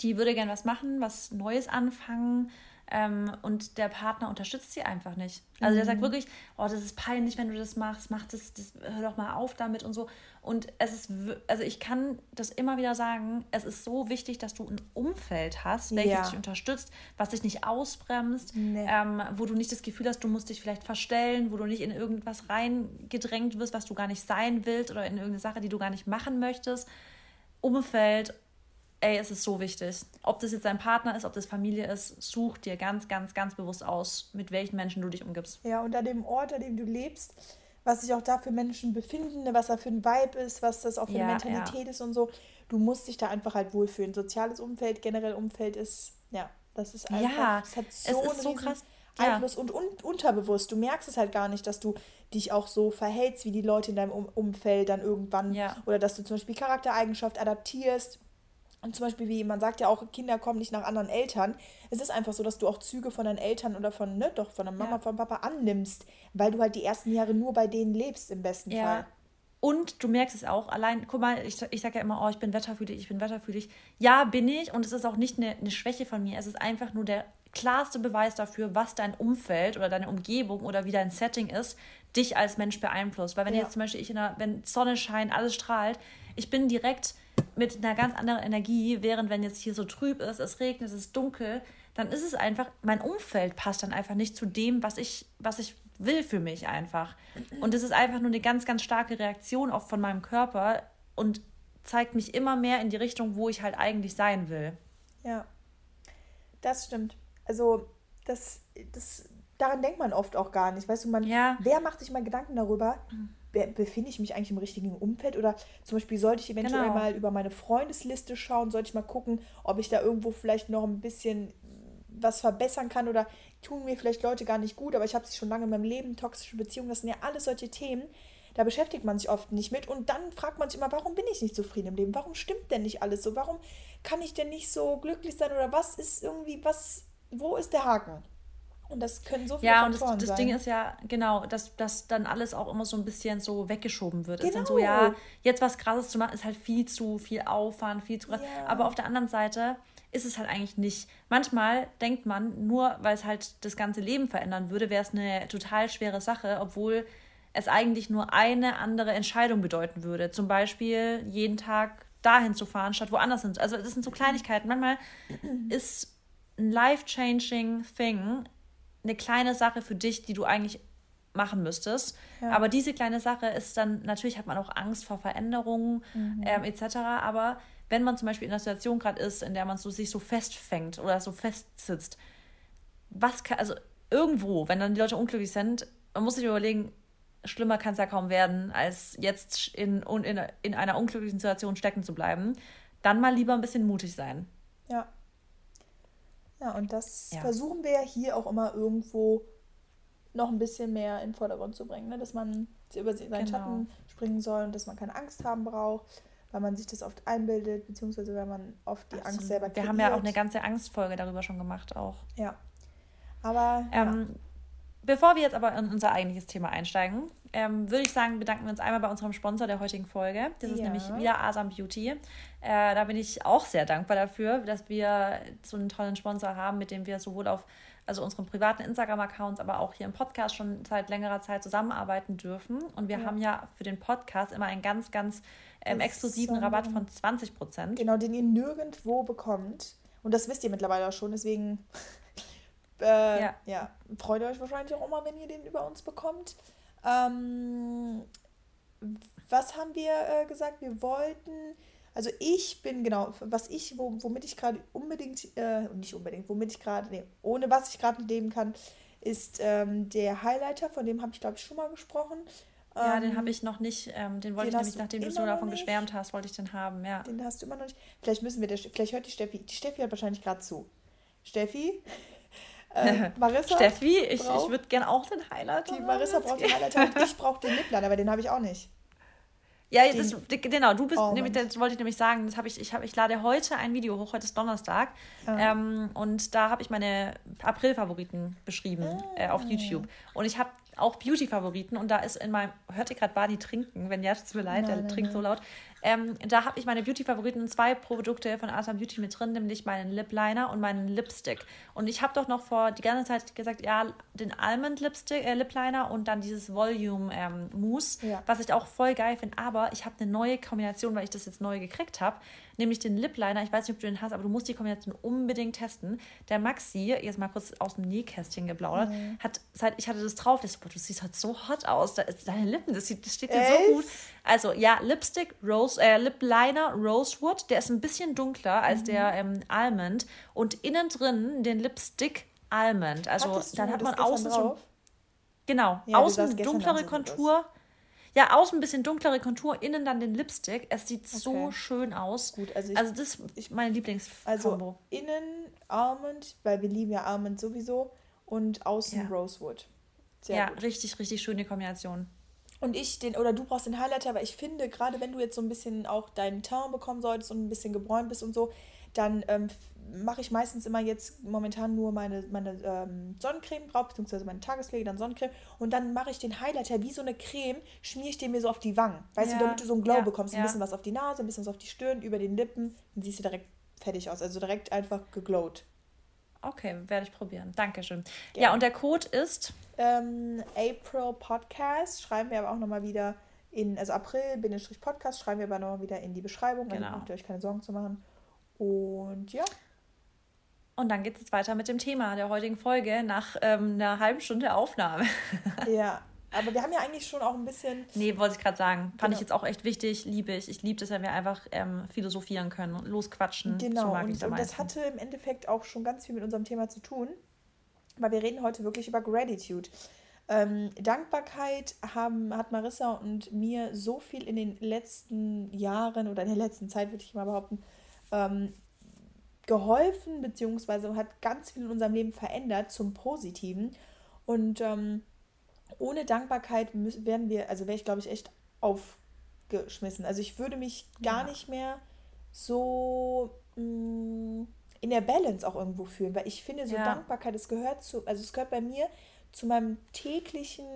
die würde gern was machen, was Neues anfangen, ähm, und der Partner unterstützt sie einfach nicht. Also mhm. der sagt mhm. wirklich, oh, das ist peinlich, wenn du das machst, mach das, das, hör doch mal auf damit und so. Und es ist, also ich kann das immer wieder sagen, es ist so wichtig, dass du ein Umfeld hast, welches ja. dich unterstützt, was dich nicht ausbremst, nee. ähm, wo du nicht das Gefühl hast, du musst dich vielleicht verstellen, wo du nicht in irgendwas reingedrängt wirst, was du gar nicht sein willst oder in irgendeine Sache, die du gar nicht machen möchtest. Umfeld ey, es ist so wichtig. Ob das jetzt dein Partner ist, ob das Familie ist, such dir ganz, ganz, ganz bewusst aus, mit welchen Menschen du dich umgibst. Ja, und an dem Ort, an dem du lebst, was sich auch da für Menschen befinden, was da für ein Vibe ist, was das auch für ja, eine Mentalität ja. ist und so. Du musst dich da einfach halt wohlfühlen. Soziales Umfeld, generell Umfeld ist, ja, das ist einfach, ja, es hat so, es ist so krass. Einfluss ja. und, und unterbewusst. Du merkst es halt gar nicht, dass du dich auch so verhältst wie die Leute in deinem um Umfeld dann irgendwann. Ja. Oder dass du zum Beispiel Charaktereigenschaft adaptierst und zum Beispiel, wie man sagt ja auch, Kinder kommen nicht nach anderen Eltern. Es ist einfach so, dass du auch Züge von deinen Eltern oder von, ne, doch, von der Mama, ja. von Papa annimmst, weil du halt die ersten Jahre nur bei denen lebst, im besten ja. Fall. Und du merkst es auch, allein, guck mal, ich, ich sage ja immer, oh, ich bin wetterfühlig, ich bin wetterfühlig. Ja, bin ich und es ist auch nicht eine, eine Schwäche von mir. Es ist einfach nur der klarste Beweis dafür, was dein Umfeld oder deine Umgebung oder wie dein Setting ist, dich als Mensch beeinflusst. Weil wenn ja. jetzt zum Beispiel ich in der, wenn Sonne scheint, alles strahlt, ich bin direkt mit einer ganz anderen Energie, während wenn jetzt hier so trüb ist, es regnet, es ist dunkel, dann ist es einfach, mein Umfeld passt dann einfach nicht zu dem, was ich, was ich will für mich einfach. Und es ist einfach nur eine ganz, ganz starke Reaktion auch von meinem Körper und zeigt mich immer mehr in die Richtung, wo ich halt eigentlich sein will. Ja, das stimmt. Also, das, das, daran denkt man oft auch gar nicht. Weißt du, man, ja. wer macht sich mal Gedanken darüber, mhm befinde ich mich eigentlich im richtigen Umfeld oder zum Beispiel sollte ich eventuell genau. mal über meine Freundesliste schauen, sollte ich mal gucken, ob ich da irgendwo vielleicht noch ein bisschen was verbessern kann oder tun mir vielleicht Leute gar nicht gut, aber ich habe sie schon lange in meinem Leben, toxische Beziehungen, das sind ja alles solche Themen, da beschäftigt man sich oft nicht mit und dann fragt man sich immer, warum bin ich nicht zufrieden im Leben? Warum stimmt denn nicht alles so? Warum kann ich denn nicht so glücklich sein oder was ist irgendwie, was, wo ist der Haken? Und das können so viele Ja, und das, das Ding ist ja, genau, dass, dass dann alles auch immer so ein bisschen so weggeschoben wird. Genau. Ist dann so, ja, genau. jetzt was Krasses zu machen, ist halt viel zu viel Aufwand, viel zu krass. Ja. Aber auf der anderen Seite ist es halt eigentlich nicht. Manchmal denkt man, nur weil es halt das ganze Leben verändern würde, wäre es eine total schwere Sache, obwohl es eigentlich nur eine andere Entscheidung bedeuten würde. Zum Beispiel jeden Tag dahin zu fahren, statt woanders hin. Also das sind so Kleinigkeiten. Manchmal ist ein life-changing thing eine kleine Sache für dich, die du eigentlich machen müsstest. Ja. Aber diese kleine Sache ist dann, natürlich hat man auch Angst vor Veränderungen mhm. ähm, etc. Aber wenn man zum Beispiel in einer Situation gerade ist, in der man so, sich so festfängt oder so festsitzt, was kann, also irgendwo, wenn dann die Leute unglücklich sind, man muss sich überlegen, schlimmer kann es ja kaum werden, als jetzt in, in, in einer unglücklichen Situation stecken zu bleiben, dann mal lieber ein bisschen mutig sein. Ja. Ja, und das ja. versuchen wir ja hier auch immer irgendwo noch ein bisschen mehr in den Vordergrund zu bringen, ne? dass man über seinen genau. Schatten springen soll und dass man keine Angst haben braucht, weil man sich das oft einbildet, beziehungsweise weil man oft die Absolut. Angst selber kreiert. Wir haben ja auch eine ganze Angstfolge darüber schon gemacht auch. Ja. Aber ähm, Bevor wir jetzt aber in unser eigentliches Thema einsteigen, ähm, würde ich sagen, bedanken wir uns einmal bei unserem Sponsor der heutigen Folge. Das ist nämlich wieder Asam Beauty. Äh, da bin ich auch sehr dankbar dafür, dass wir so einen tollen Sponsor haben, mit dem wir sowohl auf also unseren privaten Instagram-Accounts, aber auch hier im Podcast schon seit längerer Zeit zusammenarbeiten dürfen. Und wir ja. haben ja für den Podcast immer einen ganz, ganz ähm, exklusiven so Rabatt von 20 Prozent. Genau, den ihr nirgendwo bekommt. Und das wisst ihr mittlerweile auch schon, deswegen äh, ja. ja. freut euch wahrscheinlich auch immer, wenn ihr den über uns bekommt. Ähm, was haben wir äh, gesagt? Wir wollten, also ich bin genau, was ich, womit ich gerade unbedingt, äh, nicht unbedingt, womit ich gerade, nee, ohne was ich gerade leben kann, ist ähm, der Highlighter, von dem habe ich glaube ich schon mal gesprochen. Ja, ähm, den habe ich noch nicht, ähm, den wollte den ich nämlich, nachdem du so davon geschwärmt hast, wollte ich den haben, ja. Den hast du immer noch nicht. Vielleicht müssen wir, der, vielleicht hört die Steffi, die Steffi hört wahrscheinlich gerade zu. Steffi, äh, Marissa. Steffi, ich, ich würde gerne auch den Highlighter. Die Marissa braucht den Highlighter und ich brauche den Lippliner, aber den habe ich auch nicht. Ja, das, genau, du bist, oh, nämlich, das wollte ich nämlich sagen, das habe ich, ich, hab, ich lade heute ein Video hoch, heute ist Donnerstag. Ja. Ähm, und da habe ich meine April-Favoriten beschrieben ah. äh, auf YouTube. Und ich habe auch Beauty-Favoriten und da ist in meinem, hört ihr gerade Barney trinken? Wenn ja, tut mir leid, nein, der trinkt nein. so laut. Ähm, da habe ich meine Beauty-Favoriten, zwei Produkte von Arthur Beauty mit drin, nämlich meinen Lip Liner und meinen Lipstick. Und ich habe doch noch vor die ganze Zeit gesagt, ja, den Almond Lipstick, äh, Lip Liner und dann dieses Volume ähm, Mousse, ja. was ich auch voll geil finde. Aber ich habe eine neue Kombination, weil ich das jetzt neu gekriegt habe nämlich den Lip Liner. Ich weiß nicht, ob du den hast, aber du musst die Kombination unbedingt testen. Der Maxi, jetzt mal kurz aus dem Nähkästchen geplaudert, mhm. hat seit ich hatte das drauf, das, boah, du siehst halt so hot aus. Deine Lippen, das, sieht, das steht dir so gut. Also ja, Lipstick, Rose, äh, Lip Liner Rosewood, der ist ein bisschen dunkler als mhm. der ähm, Almond und innen drin den Lipstick Almond. Also dann hat man außen schon Genau, ja, außen dunklere Kontur. Ja, außen ein bisschen dunklere Kontur, innen dann den Lipstick. Es sieht okay. so schön aus. Gut, also, ich, also das ist meine Lieblingsfarbe. Also innen Almond, weil wir lieben ja Almond sowieso und außen ja. Rosewood. Sehr ja, gut. richtig, richtig schöne Kombination. Und ich den, oder du brauchst den Highlighter, aber ich finde, gerade wenn du jetzt so ein bisschen auch deinen Teint bekommen solltest und ein bisschen gebräunt bist und so, dann ähm, mache ich meistens immer jetzt momentan nur meine, meine ähm, Sonnencreme drauf, beziehungsweise meine Tagespflege, dann Sonnencreme. Und dann mache ich den Highlighter wie so eine Creme, schmiere ich den mir so auf die Wangen. Weißt ja, du, damit du so einen Glow ja, bekommst. Ein ja. bisschen was auf die Nase, ein bisschen was auf die Stirn, über den Lippen. Dann siehst du direkt fertig aus. Also direkt einfach geglowt. Okay, werde ich probieren. Dankeschön. Ja, ja und der Code ist? Ähm, April Podcast. Schreiben wir aber auch nochmal wieder in, also April-Podcast schreiben wir aber nochmal wieder in die Beschreibung. Genau. Also braucht ihr euch keine Sorgen zu machen. Und ja. Und dann geht es jetzt weiter mit dem Thema der heutigen Folge nach ähm, einer halben Stunde Aufnahme. ja, aber wir haben ja eigentlich schon auch ein bisschen. Nee, wollte ich gerade sagen. Fand genau. ich jetzt auch echt wichtig, liebe ich. Ich liebe es, wenn wir einfach ähm, philosophieren können und losquatschen. Genau, so und, und das hatte im Endeffekt auch schon ganz viel mit unserem Thema zu tun. Weil wir reden heute wirklich über Gratitude. Ähm, Dankbarkeit haben, hat Marissa und mir so viel in den letzten Jahren oder in der letzten Zeit, würde ich mal behaupten, ähm, geholfen, beziehungsweise hat ganz viel in unserem Leben verändert zum Positiven. Und ähm, ohne Dankbarkeit müssen, werden wir, also wäre ich, glaube ich, echt aufgeschmissen. Also ich würde mich gar ja. nicht mehr so mh, mm, in der Balance auch irgendwo fühlen, weil ich finde, so ja. Dankbarkeit, es gehört zu, also es gehört bei mir zu meinem täglichen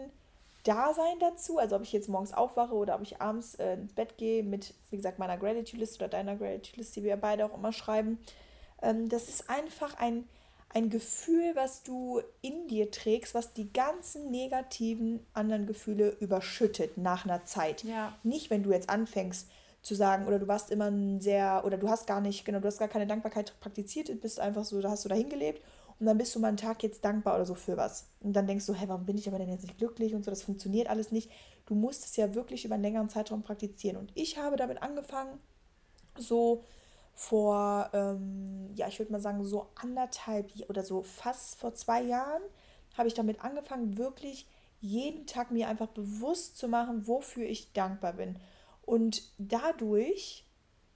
Dasein dazu, also ob ich jetzt morgens aufwache oder ob ich abends äh, ins Bett gehe mit, wie gesagt, meiner Gratitude-List oder deiner Gratitude-List, die wir beide auch immer schreiben. Ähm, das ist einfach ein, ein Gefühl, was du in dir trägst, was die ganzen negativen anderen Gefühle überschüttet nach einer Zeit. Ja. Nicht, wenn du jetzt anfängst zu sagen, oder du warst immer ein sehr, oder du hast gar nicht, genau, du hast gar keine Dankbarkeit praktiziert, bist einfach so, da hast du dahin gelebt und dann bist du mal einen Tag jetzt dankbar oder so für was. Und dann denkst du, hey, warum bin ich aber denn jetzt nicht glücklich und so, das funktioniert alles nicht. Du musst es ja wirklich über einen längeren Zeitraum praktizieren. Und ich habe damit angefangen, so vor, ähm, ja, ich würde mal sagen, so anderthalb oder so fast vor zwei Jahren habe ich damit angefangen, wirklich jeden Tag mir einfach bewusst zu machen, wofür ich dankbar bin. Und dadurch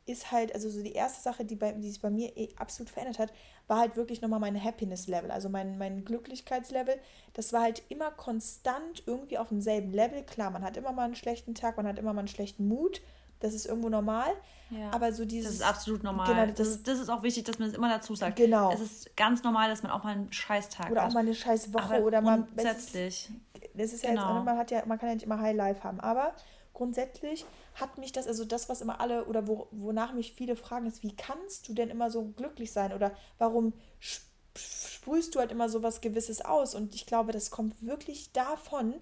ist halt, also so die erste Sache, die, bei, die sich bei mir eh absolut verändert hat, war halt wirklich nochmal mein Happiness-Level, also mein, mein Glücklichkeitslevel. Das war halt immer konstant irgendwie auf demselben Level. Klar, man hat immer mal einen schlechten Tag, man hat immer mal einen schlechten Mut, das ist irgendwo normal. Ja. Aber so dieses. Das ist absolut normal. Genau, das, das, ist, das ist auch wichtig, dass man das immer dazu sagt. Genau. Es ist ganz normal, dass man auch mal einen Scheißtag oder hat. Oder auch mal eine Scheißwoche aber oder mal. Grundsätzlich. Das ist ja genau. jetzt, man hat ja, man kann ja nicht immer High Life haben. Aber grundsätzlich hat mich das, also das, was immer alle oder wo, wonach mich viele fragen, ist, wie kannst du denn immer so glücklich sein? Oder warum sprühst du halt immer so was Gewisses aus? Und ich glaube, das kommt wirklich davon,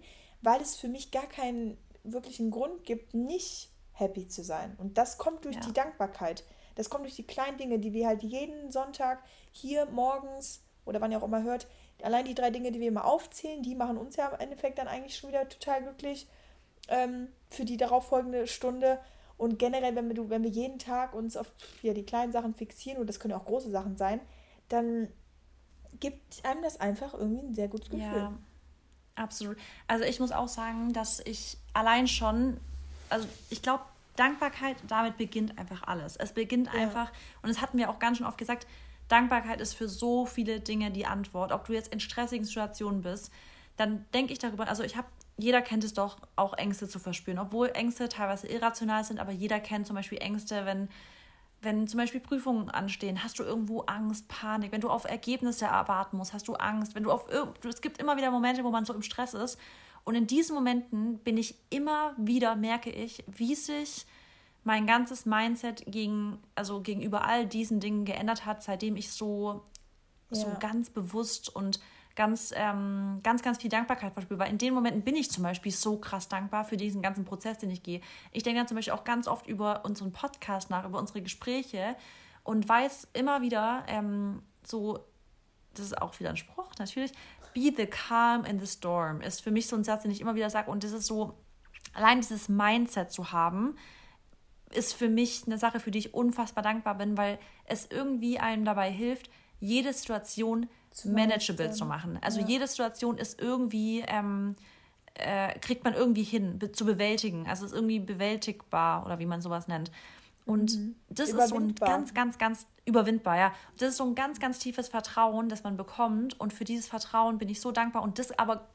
weil es für mich gar keinen wirklichen Grund gibt, nicht happy zu sein. Und das kommt durch ja. die Dankbarkeit. Das kommt durch die kleinen Dinge, die wir halt jeden Sonntag hier morgens oder wann ihr auch immer hört, allein die drei Dinge, die wir immer aufzählen, die machen uns ja im Endeffekt dann eigentlich schon wieder total glücklich ähm, für die darauffolgende Stunde. Und generell, wenn wir, wenn wir jeden Tag uns auf ja, die kleinen Sachen fixieren, und das können ja auch große Sachen sein, dann gibt einem das einfach irgendwie ein sehr gutes Gefühl. Ja, absolut. Also ich muss auch sagen, dass ich allein schon, also ich glaube, Dankbarkeit, damit beginnt einfach alles. Es beginnt ja. einfach, und das hatten wir auch ganz schön oft gesagt, Dankbarkeit ist für so viele Dinge die Antwort. Ob du jetzt in stressigen Situationen bist, dann denke ich darüber, also ich habe, jeder kennt es doch, auch Ängste zu verspüren. Obwohl Ängste teilweise irrational sind, aber jeder kennt zum Beispiel Ängste, wenn wenn zum Beispiel Prüfungen anstehen, hast du irgendwo Angst, Panik. Wenn du auf Ergebnisse erwarten musst, hast du Angst. Wenn du auf es gibt immer wieder Momente, wo man so im Stress ist. Und in diesen Momenten bin ich immer wieder, merke ich, wie sich mein ganzes Mindset gegen, also gegenüber all diesen Dingen geändert hat, seitdem ich so, ja. so ganz bewusst und ganz, ähm, ganz, ganz viel Dankbarkeit verspüre. Weil in den Momenten bin ich zum Beispiel so krass dankbar für diesen ganzen Prozess, den ich gehe. Ich denke dann zum Beispiel auch ganz oft über unseren Podcast nach, über unsere Gespräche und weiß immer wieder ähm, so, das ist auch wieder ein Spruch natürlich, be the calm in the storm ist für mich so ein Satz, den ich immer wieder sage und das ist so, allein dieses Mindset zu haben, ist für mich eine Sache, für die ich unfassbar dankbar bin, weil es irgendwie einem dabei hilft, jede Situation manageable zu machen. Also ja. jede Situation ist irgendwie, ähm, äh, kriegt man irgendwie hin be zu bewältigen. Also ist irgendwie bewältigbar oder wie man sowas nennt. Und mhm. das ist so ein ganz, ganz, ganz überwindbar, ja. Das ist so ein ganz, ganz tiefes Vertrauen, das man bekommt. Und für dieses Vertrauen bin ich so dankbar. Und das aber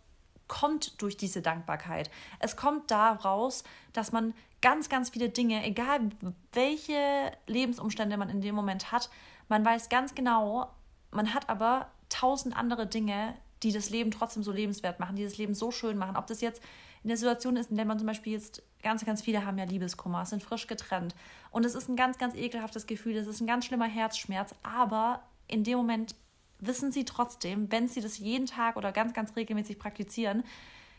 kommt durch diese Dankbarkeit. Es kommt daraus, dass man ganz, ganz viele Dinge, egal welche Lebensumstände man in dem Moment hat, man weiß ganz genau, man hat aber tausend andere Dinge, die das Leben trotzdem so lebenswert machen, die das Leben so schön machen. Ob das jetzt in der Situation ist, in der man zum Beispiel jetzt, ganz, ganz viele haben ja Liebeskummer, sind frisch getrennt. Und es ist ein ganz, ganz ekelhaftes Gefühl, es ist ein ganz schlimmer Herzschmerz, aber in dem Moment wissen sie trotzdem, wenn sie das jeden Tag oder ganz, ganz regelmäßig praktizieren,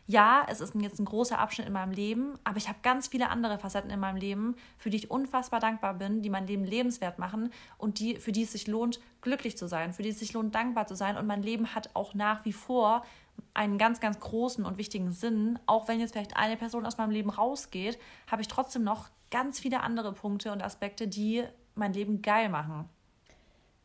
ja, es ist jetzt ein großer Abschnitt in meinem Leben, aber ich habe ganz viele andere Facetten in meinem Leben, für die ich unfassbar dankbar bin, die mein Leben lebenswert machen und die, für die es sich lohnt, glücklich zu sein, für die es sich lohnt, dankbar zu sein. Und mein Leben hat auch nach wie vor einen ganz, ganz großen und wichtigen Sinn. Auch wenn jetzt vielleicht eine Person aus meinem Leben rausgeht, habe ich trotzdem noch ganz viele andere Punkte und Aspekte, die mein Leben geil machen.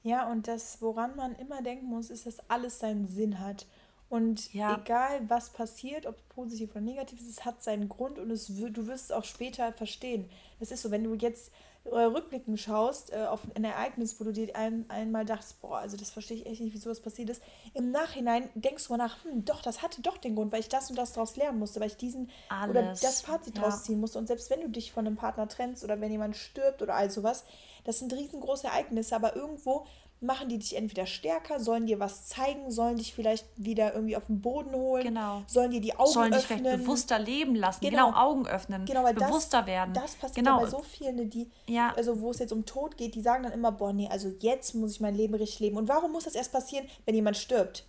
Ja, und das, woran man immer denken muss, ist, dass alles seinen Sinn hat. Und ja. egal, was passiert, ob positiv oder negativ ist, es hat seinen Grund und es, du wirst es auch später verstehen. Das ist so, wenn du jetzt rückblickend schaust äh, auf ein Ereignis, wo du dir ein, einmal dachtest, boah, also das verstehe ich echt nicht, wieso das passiert ist. Im Nachhinein denkst du nach, hm, doch, das hatte doch den Grund, weil ich das und das daraus lernen musste, weil ich diesen Alles. oder das Fazit ja. daraus ziehen musste. Und selbst wenn du dich von einem Partner trennst oder wenn jemand stirbt oder all sowas, das sind riesengroße Ereignisse, aber irgendwo machen die dich entweder stärker, sollen dir was zeigen, sollen dich vielleicht wieder irgendwie auf den Boden holen, genau. sollen dir die Augen sollen öffnen. Sollen dich vielleicht bewusster leben lassen, genau, genau Augen öffnen, genau, weil bewusster das, werden. Das passiert genau. bei so vielen, die, ja. also wo es jetzt um Tod geht, die sagen dann immer, boah, nee, also jetzt muss ich mein Leben richtig leben. Und warum muss das erst passieren, wenn jemand stirbt?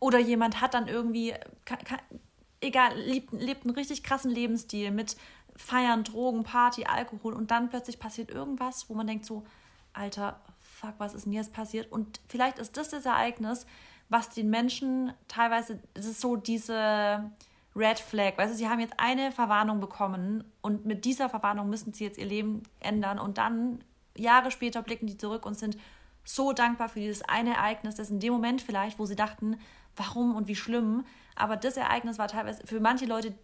Oder jemand hat dann irgendwie, kann, kann, egal, lebt, lebt einen richtig krassen Lebensstil mit Feiern, Drogen, Party, Alkohol und dann plötzlich passiert irgendwas, wo man denkt so, Alter, fuck, was ist denn jetzt passiert? Und vielleicht ist das das Ereignis, was den Menschen teilweise, es ist so diese Red Flag, weißt du, sie haben jetzt eine Verwarnung bekommen und mit dieser Verwarnung müssen sie jetzt ihr Leben ändern. Und dann Jahre später blicken die zurück und sind so dankbar für dieses eine Ereignis, das in dem Moment vielleicht, wo sie dachten, warum und wie schlimm, aber das Ereignis war teilweise für manche Leute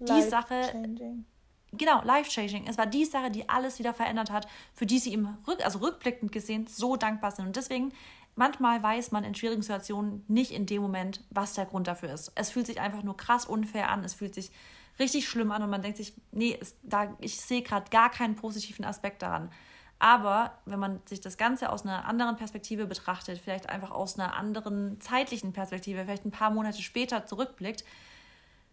die Sache, changing genau, life-changing. Es war die Sache, die alles wieder verändert hat, für die sie im Rück, also rückblickend gesehen so dankbar sind. Und deswegen, manchmal weiß man in schwierigen Situationen nicht in dem Moment, was der Grund dafür ist. Es fühlt sich einfach nur krass unfair an, es fühlt sich richtig schlimm an und man denkt sich, nee, ist, da, ich sehe gerade gar keinen positiven Aspekt daran. Aber wenn man sich das Ganze aus einer anderen Perspektive betrachtet, vielleicht einfach aus einer anderen zeitlichen Perspektive, vielleicht ein paar Monate später zurückblickt,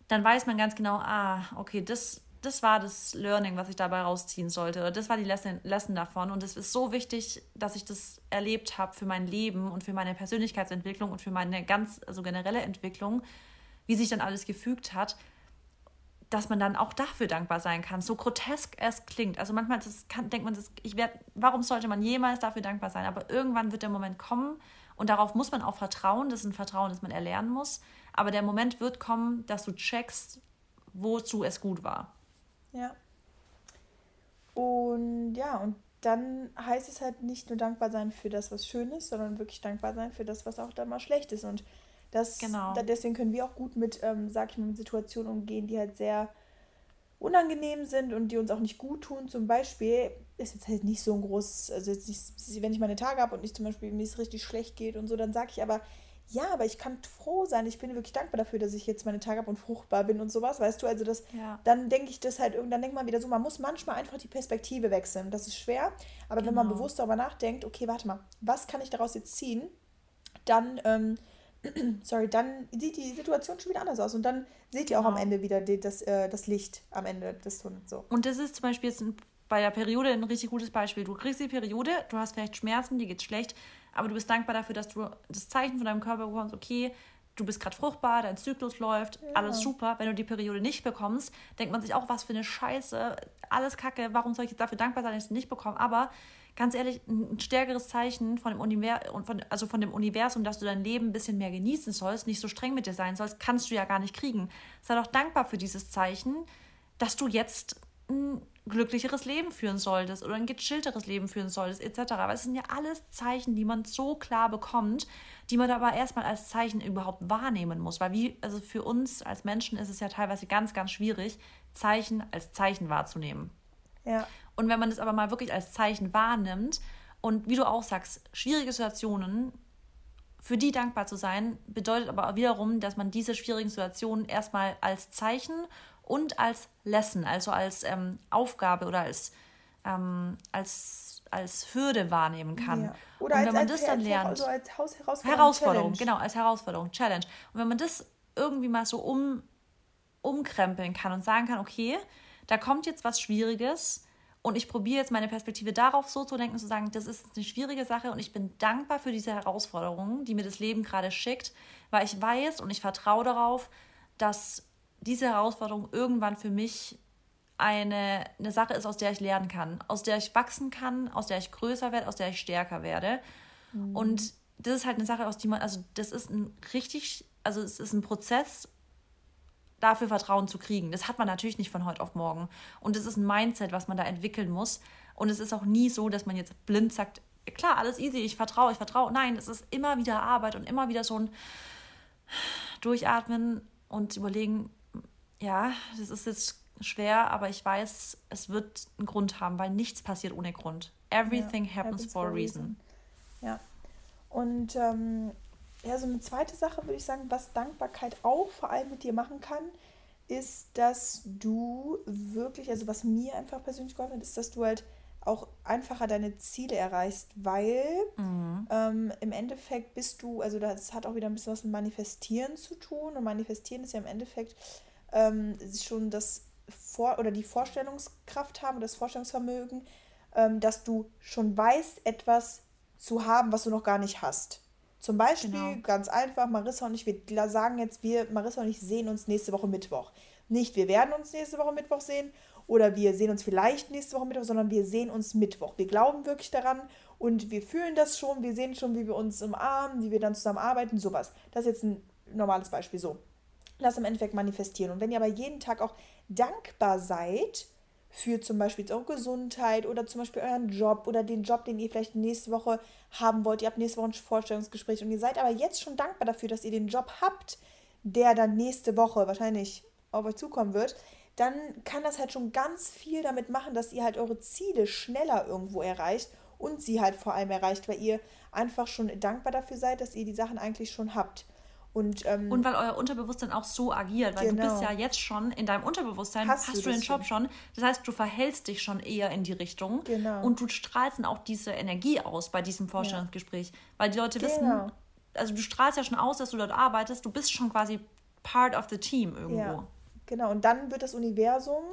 dann weiß man ganz genau, ah, okay, das, das war das Learning, was ich dabei rausziehen sollte. Das war die Lesson, Lesson davon. Und es ist so wichtig, dass ich das erlebt habe für mein Leben und für meine Persönlichkeitsentwicklung und für meine ganz, also generelle Entwicklung, wie sich dann alles gefügt hat, dass man dann auch dafür dankbar sein kann. So grotesk es klingt. Also manchmal kann, denkt man, das, ich werd, warum sollte man jemals dafür dankbar sein? Aber irgendwann wird der Moment kommen und darauf muss man auch vertrauen. Das ist ein Vertrauen, das man erlernen muss. Aber der Moment wird kommen, dass du checkst, wozu es gut war. Ja. Und ja, und dann heißt es halt nicht nur dankbar sein für das, was schön ist, sondern wirklich dankbar sein für das, was auch dann mal schlecht ist. Und das, genau. da, deswegen können wir auch gut mit, ähm, sag ich mal, mit Situationen umgehen, die halt sehr unangenehm sind und die uns auch nicht gut tun. Zum Beispiel ist jetzt halt nicht so ein großes, also jetzt nicht, wenn ich meine Tage habe und nicht zum Beispiel mir es richtig schlecht geht und so, dann sage ich aber, ja, aber ich kann froh sein. Ich bin wirklich dankbar dafür, dass ich jetzt meine Tage habe und fruchtbar bin und sowas, weißt du? Also das, ja. dann denke ich das halt, dann denkt man wieder so, man muss manchmal einfach die Perspektive wechseln. Das ist schwer, aber genau. wenn man genau. bewusst darüber nachdenkt, okay, warte mal, was kann ich daraus jetzt ziehen? Dann, ähm, sorry, dann sieht die Situation schon wieder anders aus und dann seht ihr auch genau. am Ende wieder die, das, äh, das Licht am Ende des Tunnels. So. Und das ist zum Beispiel jetzt ein, bei der Periode ein richtig gutes Beispiel. Du kriegst die Periode, du hast vielleicht Schmerzen, dir geht's schlecht, aber du bist dankbar dafür, dass du das Zeichen von deinem Körper bekommst, okay, du bist gerade fruchtbar, dein Zyklus läuft, ja. alles super. Wenn du die Periode nicht bekommst, denkt man sich auch, was für eine Scheiße, alles kacke, warum soll ich jetzt dafür dankbar sein, dass ich es nicht bekomme? Aber ganz ehrlich, ein stärkeres Zeichen von dem, Universum, von, also von dem Universum, dass du dein Leben ein bisschen mehr genießen sollst, nicht so streng mit dir sein sollst, kannst du ja gar nicht kriegen. Sei doch dankbar für dieses Zeichen, dass du jetzt ein glücklicheres Leben führen solltest oder ein gechillteres Leben führen solltest, etc. Aber es sind ja alles Zeichen, die man so klar bekommt, die man aber erstmal als Zeichen überhaupt wahrnehmen muss. Weil wie, also für uns als Menschen ist es ja teilweise ganz, ganz schwierig, Zeichen als Zeichen wahrzunehmen. Ja. Und wenn man das aber mal wirklich als Zeichen wahrnimmt und wie du auch sagst, schwierige Situationen, für die dankbar zu sein, bedeutet aber wiederum, dass man diese schwierigen Situationen erstmal als Zeichen und als Lesson, also als ähm, Aufgabe oder als, ähm, als, als Hürde wahrnehmen kann. Ja. Oder und wenn als, man das dann lernt. Also als Herausforderung. Herausforderung, genau, als Herausforderung, Challenge. Und wenn man das irgendwie mal so um, umkrempeln kann und sagen kann, okay, da kommt jetzt was Schwieriges, und ich probiere jetzt meine Perspektive darauf so zu denken, zu sagen, das ist eine schwierige Sache und ich bin dankbar für diese Herausforderungen, die mir das Leben gerade schickt, weil ich weiß und ich vertraue darauf, dass diese Herausforderung irgendwann für mich eine, eine Sache ist, aus der ich lernen kann, aus der ich wachsen kann, aus der ich größer werde, aus der ich stärker werde. Mhm. Und das ist halt eine Sache, aus die man, also das ist ein richtig, also es ist ein Prozess, dafür Vertrauen zu kriegen. Das hat man natürlich nicht von heute auf morgen. Und es ist ein Mindset, was man da entwickeln muss. Und es ist auch nie so, dass man jetzt blind sagt, klar, alles easy, ich vertraue, ich vertraue. Nein, es ist immer wieder Arbeit und immer wieder so ein Durchatmen und überlegen, ja, das ist jetzt schwer, aber ich weiß, es wird einen Grund haben, weil nichts passiert ohne Grund. Everything ja, happens, happens, for a reason. reason. Ja. Und ähm, ja, so eine zweite Sache würde ich sagen, was Dankbarkeit auch vor allem mit dir machen kann, ist, dass du wirklich, also was mir einfach persönlich geholfen hat, ist, dass du halt auch einfacher deine Ziele erreichst, weil mhm. ähm, im Endeffekt bist du, also das hat auch wieder ein bisschen was mit Manifestieren zu tun und Manifestieren ist ja im Endeffekt ähm, schon das Vor- oder die Vorstellungskraft haben, das Vorstellungsvermögen, ähm, dass du schon weißt, etwas zu haben, was du noch gar nicht hast. Zum Beispiel, genau. ganz einfach, Marissa und ich, wir sagen jetzt, wir, Marissa und ich sehen uns nächste Woche Mittwoch. Nicht, wir werden uns nächste Woche Mittwoch sehen oder wir sehen uns vielleicht nächste Woche Mittwoch, sondern wir sehen uns Mittwoch. Wir glauben wirklich daran und wir fühlen das schon, wir sehen schon, wie wir uns umarmen, wie wir dann zusammen arbeiten, sowas. Das ist jetzt ein normales Beispiel so. Das im Endeffekt manifestieren. Und wenn ihr aber jeden Tag auch dankbar seid, für zum Beispiel eure Gesundheit oder zum Beispiel euren Job oder den Job, den ihr vielleicht nächste Woche haben wollt. Ihr habt nächste Woche ein Vorstellungsgespräch und ihr seid aber jetzt schon dankbar dafür, dass ihr den Job habt, der dann nächste Woche wahrscheinlich auf euch zukommen wird. Dann kann das halt schon ganz viel damit machen, dass ihr halt eure Ziele schneller irgendwo erreicht und sie halt vor allem erreicht, weil ihr einfach schon dankbar dafür seid, dass ihr die Sachen eigentlich schon habt. Und, ähm, und weil euer Unterbewusstsein auch so agiert, weil genau. du bist genau. ja jetzt schon in deinem Unterbewusstsein, hast, hast du, den Job schon. Das heißt, du verhältst dich schon eher in die Richtung genau. und du strahlst dann auch diese Energie aus bei diesem Vorstellungsgespräch. Ja. Weil die Leute genau. wissen, also du strahlst ja schon aus, dass du dort arbeitest, du bist schon quasi part of the team irgendwo. Ja. Genau, und dann wird das Universum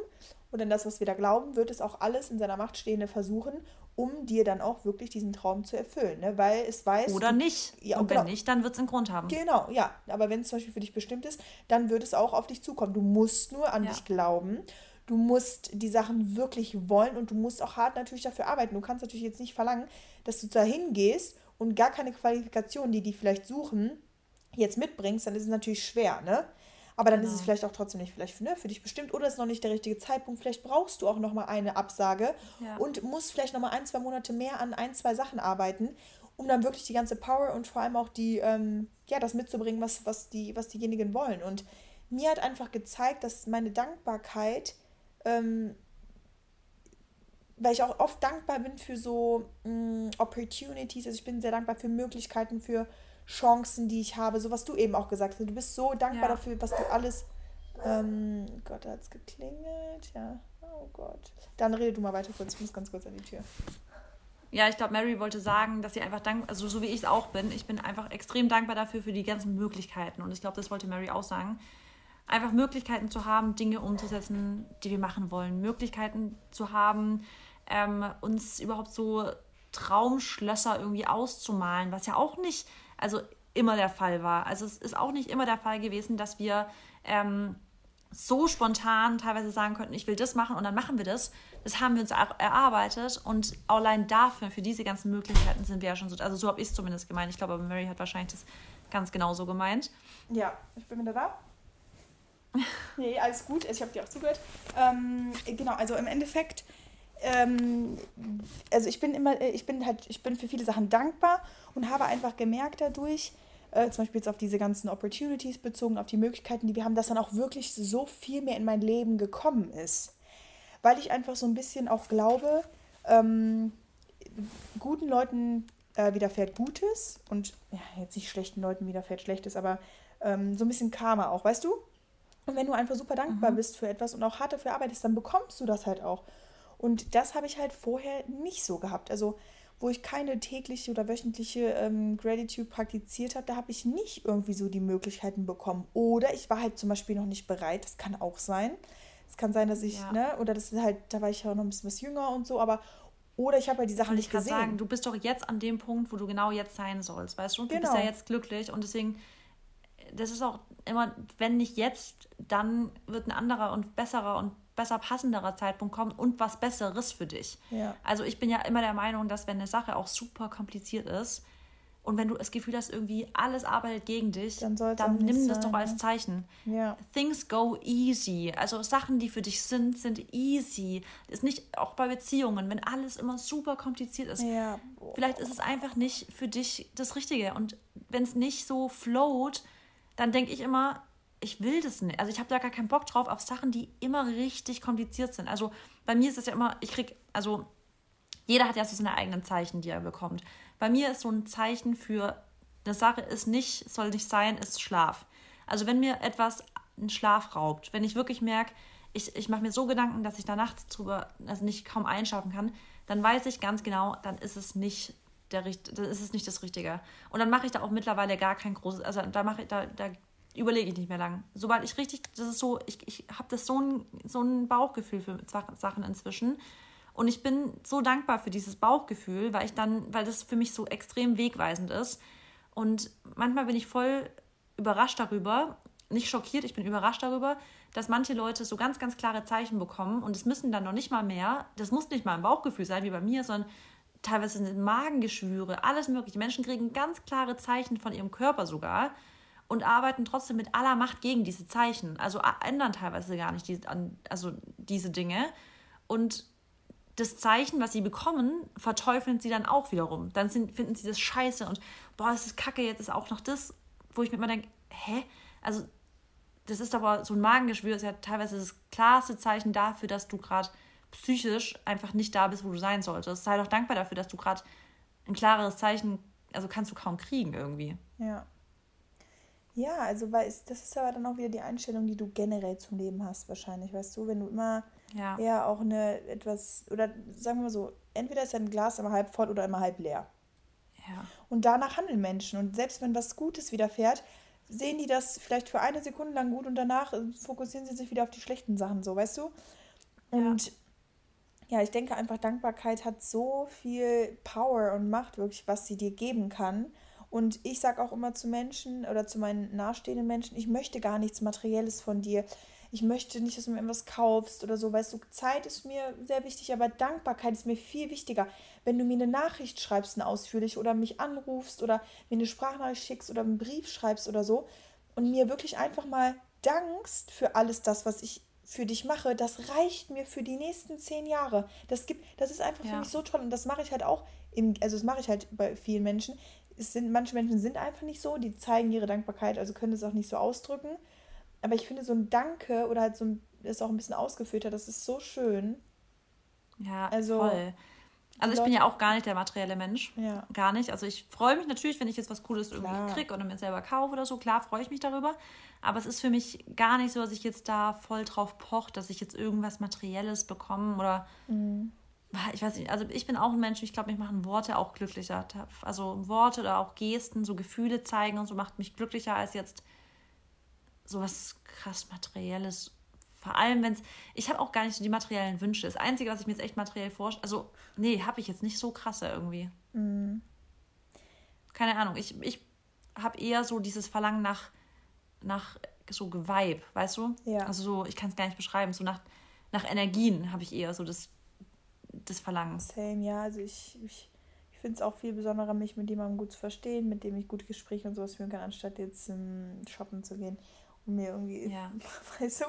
oder das, was wir da glauben, wird es auch alles in seiner Macht Stehende versuchen, um dir dann auch wirklich diesen Traum zu erfüllen. Ne? Weil es weiß. Oder nicht. Ja, und genau. wenn nicht, dann wird es einen Grund haben. Genau, ja. Aber wenn es zum Beispiel für dich bestimmt ist, dann wird es auch auf dich zukommen. Du musst nur an ja. dich glauben. Du musst die Sachen wirklich wollen und du musst auch hart natürlich dafür arbeiten. Du kannst natürlich jetzt nicht verlangen, dass du dahin gehst und gar keine Qualifikation, die die vielleicht suchen, jetzt mitbringst, dann ist es natürlich schwer, ne? Aber dann genau. ist es genau. vielleicht auch trotzdem nicht vielleicht für, ne, für dich bestimmt oder ist noch nicht der richtige Zeitpunkt. Vielleicht brauchst du auch noch mal eine Absage ja. und musst vielleicht noch mal ein, zwei Monate mehr an ein, zwei Sachen arbeiten, um dann wirklich die ganze Power und vor allem auch die, ähm, ja, das mitzubringen, was, was, die, was diejenigen wollen. Und mir hat einfach gezeigt, dass meine Dankbarkeit, ähm, weil ich auch oft dankbar bin für so mh, mm, Opportunities, also ich bin sehr dankbar für Möglichkeiten, für Chancen, die ich habe, so was du eben auch gesagt hast. Du bist so dankbar ja. dafür, was du alles. Ähm, Gott, da hat es geklingelt. Ja, oh Gott. Dann rede du mal weiter kurz. Ich muss ganz kurz an die Tür. Ja, ich glaube, Mary wollte sagen, dass sie einfach dankbar, also so wie ich es auch bin, ich bin einfach extrem dankbar dafür, für die ganzen Möglichkeiten. Und ich glaube, das wollte Mary auch sagen. Einfach Möglichkeiten zu haben, Dinge umzusetzen, die wir machen wollen. Möglichkeiten zu haben, ähm, uns überhaupt so Traumschlösser irgendwie auszumalen, was ja auch nicht also immer der Fall war. Also es ist auch nicht immer der Fall gewesen, dass wir ähm, so spontan teilweise sagen könnten, ich will das machen und dann machen wir das. Das haben wir uns auch erarbeitet und allein dafür, für diese ganzen Möglichkeiten sind wir ja schon so, also so habe ich es zumindest gemeint. Ich glaube, aber Mary hat wahrscheinlich das ganz genauso gemeint. Ja, ich bin wieder da. nee, alles gut, ich habe dir auch zugehört. Ähm, genau, also im Endeffekt ähm, also ich bin immer, äh, ich bin halt, ich bin für viele Sachen dankbar und habe einfach gemerkt dadurch, äh, zum Beispiel jetzt auf diese ganzen Opportunities bezogen, auf die Möglichkeiten, die wir haben, dass dann auch wirklich so viel mehr in mein Leben gekommen ist. Weil ich einfach so ein bisschen auch glaube, ähm, guten Leuten äh, widerfährt Gutes und ja, jetzt nicht schlechten Leuten widerfährt Schlechtes, aber ähm, so ein bisschen Karma auch, weißt du? Und wenn du einfach super dankbar mhm. bist für etwas und auch hart dafür arbeitest, dann bekommst du das halt auch. Und das habe ich halt vorher nicht so gehabt. Also wo ich keine tägliche oder wöchentliche ähm, Gratitude praktiziert habe, da habe ich nicht irgendwie so die Möglichkeiten bekommen. Oder ich war halt zum Beispiel noch nicht bereit, das kann auch sein. Es kann sein, dass ich, ja. ne, oder das ist halt, da war ich ja noch ein bisschen was jünger und so, aber oder ich habe halt die Sachen nicht gesehen. sagen, du bist doch jetzt an dem Punkt, wo du genau jetzt sein sollst, weißt du? Du genau. bist ja jetzt glücklich und deswegen, das ist auch immer, wenn nicht jetzt, dann wird ein anderer und besserer und besser passenderer Zeitpunkt kommt und was Besseres für dich. Ja. Also ich bin ja immer der Meinung, dass wenn eine Sache auch super kompliziert ist und wenn du das Gefühl hast, irgendwie alles arbeitet gegen dich, dann, dann nimm das sein, doch als ne? Zeichen. Ja. Things go easy. Also Sachen, die für dich sind, sind easy. ist nicht auch bei Beziehungen, wenn alles immer super kompliziert ist. Ja. Vielleicht ist es einfach nicht für dich das Richtige. Und wenn es nicht so float, dann denke ich immer, ich will das nicht. Also ich habe da gar keinen Bock drauf auf Sachen, die immer richtig kompliziert sind. Also bei mir ist es ja immer, ich krieg, also jeder hat ja so seine eigenen Zeichen, die er bekommt. Bei mir ist so ein Zeichen für eine Sache ist nicht, soll nicht sein, ist Schlaf. Also wenn mir etwas einen Schlaf raubt, wenn ich wirklich merke, ich, ich mache mir so Gedanken, dass ich da nachts drüber, also nicht kaum einschlafen kann, dann weiß ich ganz genau, dann ist es nicht der dann ist es nicht das Richtige. Und dann mache ich da auch mittlerweile gar kein großes, also da mache ich, da, da überlege ich nicht mehr lang. Sobald ich richtig, das ist so, ich, ich habe das so ein, so ein Bauchgefühl für Sachen inzwischen. Und ich bin so dankbar für dieses Bauchgefühl, weil ich dann, weil das für mich so extrem wegweisend ist. Und manchmal bin ich voll überrascht darüber, nicht schockiert, ich bin überrascht darüber, dass manche Leute so ganz, ganz klare Zeichen bekommen und es müssen dann noch nicht mal mehr, das muss nicht mal ein Bauchgefühl sein wie bei mir, sondern teilweise sind Magengeschwüre, alles mögliche. Menschen kriegen ganz klare Zeichen von ihrem Körper sogar und arbeiten trotzdem mit aller Macht gegen diese Zeichen. Also ändern teilweise gar nicht die, also diese Dinge. Und das Zeichen, was sie bekommen, verteufeln sie dann auch wiederum. Dann sind, finden sie das scheiße und boah, es ist kacke, jetzt ist auch noch das, wo ich mir immer denke, hä? Also, das ist aber so ein Magengeschwür, ist ja teilweise das klarste Zeichen dafür, dass du gerade psychisch einfach nicht da bist, wo du sein solltest. Sei doch dankbar dafür, dass du gerade ein klareres Zeichen, also kannst du kaum kriegen irgendwie. Ja. Ja, also weil es, das ist aber dann auch wieder die Einstellung, die du generell zum Leben hast, wahrscheinlich, weißt du, wenn du immer ja. eher auch eine etwas, oder sagen wir mal so, entweder ist ein Glas immer halb voll oder immer halb leer. Ja. Und danach handeln Menschen. Und selbst wenn was Gutes widerfährt, sehen die das vielleicht für eine Sekunde lang gut und danach äh, fokussieren sie sich wieder auf die schlechten Sachen, so, weißt du? Und ja, ja ich denke einfach, Dankbarkeit hat so viel Power und Macht, wirklich, was sie dir geben kann. Und ich sage auch immer zu Menschen oder zu meinen nahestehenden Menschen, ich möchte gar nichts Materielles von dir. Ich möchte nicht, dass du mir irgendwas kaufst oder so. Weißt du, Zeit ist mir sehr wichtig, aber Dankbarkeit ist mir viel wichtiger. Wenn du mir eine Nachricht schreibst, eine ausführlich, oder mich anrufst oder mir eine Sprachnachricht schickst oder einen Brief schreibst oder so und mir wirklich einfach mal dankst für alles das, was ich für dich mache, das reicht mir für die nächsten zehn Jahre. Das gibt, das ist einfach ja. für mich so toll und das mache ich halt auch, im, also das mache ich halt bei vielen Menschen es sind, manche Menschen sind einfach nicht so, die zeigen ihre Dankbarkeit, also können es auch nicht so ausdrücken. Aber ich finde so ein Danke oder halt so ein, ist auch ein bisschen ausgeführter, das ist so schön. Ja, also, voll. Also ich bin ja auch gar nicht der materielle Mensch. Ja. Gar nicht. Also ich freue mich natürlich, wenn ich jetzt was Cooles irgendwie kriege oder mir selber kaufe oder so. Klar freue ich mich darüber. Aber es ist für mich gar nicht so, dass ich jetzt da voll drauf poche, dass ich jetzt irgendwas Materielles bekomme oder mhm ich weiß nicht, also ich bin auch ein Mensch, ich glaube, mich machen Worte auch glücklicher. Also Worte oder auch Gesten, so Gefühle zeigen und so macht mich glücklicher als jetzt sowas krass Materielles. Vor allem, wenn es. Ich habe auch gar nicht so die materiellen Wünsche. Das Einzige, was ich mir jetzt echt materiell vorstelle. Also, nee, habe ich jetzt nicht so krasse irgendwie. Mhm. Keine Ahnung. Ich, ich habe eher so dieses Verlangen nach, nach so Geweib, weißt du? Ja. Also so, ich kann es gar nicht beschreiben. So nach, nach Energien habe ich eher so das des Verlangens. Same, ja. Also ich, ich, ich finde es auch viel besonderer, mich mit jemandem gut zu verstehen, mit dem ich gute Gespräche und sowas führen kann, anstatt jetzt um, shoppen zu gehen und mir irgendwie, ja. weißt du,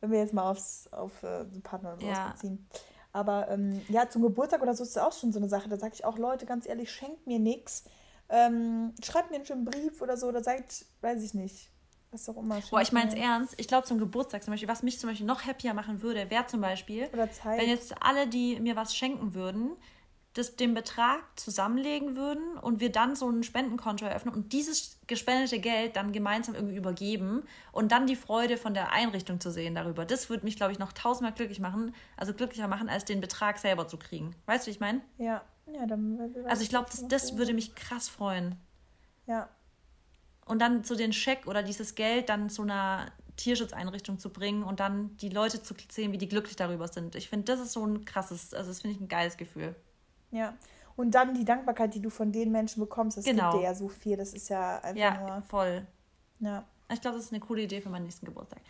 wenn wir jetzt mal aufs, auf äh, Partner und sowas ja. beziehen. Aber ähm, ja, zum Geburtstag oder so ist es auch schon so eine Sache. Da sage ich auch, Leute, ganz ehrlich, schenkt mir nichts. Ähm, schreibt mir einen schönen Brief oder so, oder sagt, weiß ich nicht, was auch immer. Boah, ich meine es ernst. Ich glaube zum Geburtstag zum Beispiel, was mich zum Beispiel noch happier machen würde, wäre zum Beispiel, wenn jetzt alle, die mir was schenken würden, das, den Betrag zusammenlegen würden und wir dann so ein Spendenkonto eröffnen und dieses gespendete Geld dann gemeinsam irgendwie übergeben und dann die Freude von der Einrichtung zu sehen darüber. Das würde mich, glaube ich, noch tausendmal glücklich machen, also glücklicher machen, als den Betrag selber zu kriegen. Weißt du, wie ich meine? Ja, ja, dann. Also ich glaube, das, das würde mich krass freuen. Ja, und dann so den Scheck oder dieses Geld dann zu einer Tierschutzeinrichtung zu bringen und dann die Leute zu sehen, wie die glücklich darüber sind. Ich finde, das ist so ein krasses, also das finde ich ein geiles Gefühl. Ja. Und dann die Dankbarkeit, die du von den Menschen bekommst, das genau. gibt dir ja so viel. Das ist ja einfach ja, nur. Voll. Ja. Ich glaube, das ist eine coole Idee für meinen nächsten Geburtstag.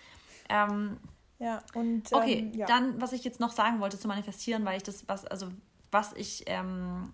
Ähm, ja, und. okay, ähm, ja. dann, was ich jetzt noch sagen wollte zu manifestieren, weil ich das, was, also, was ich ähm,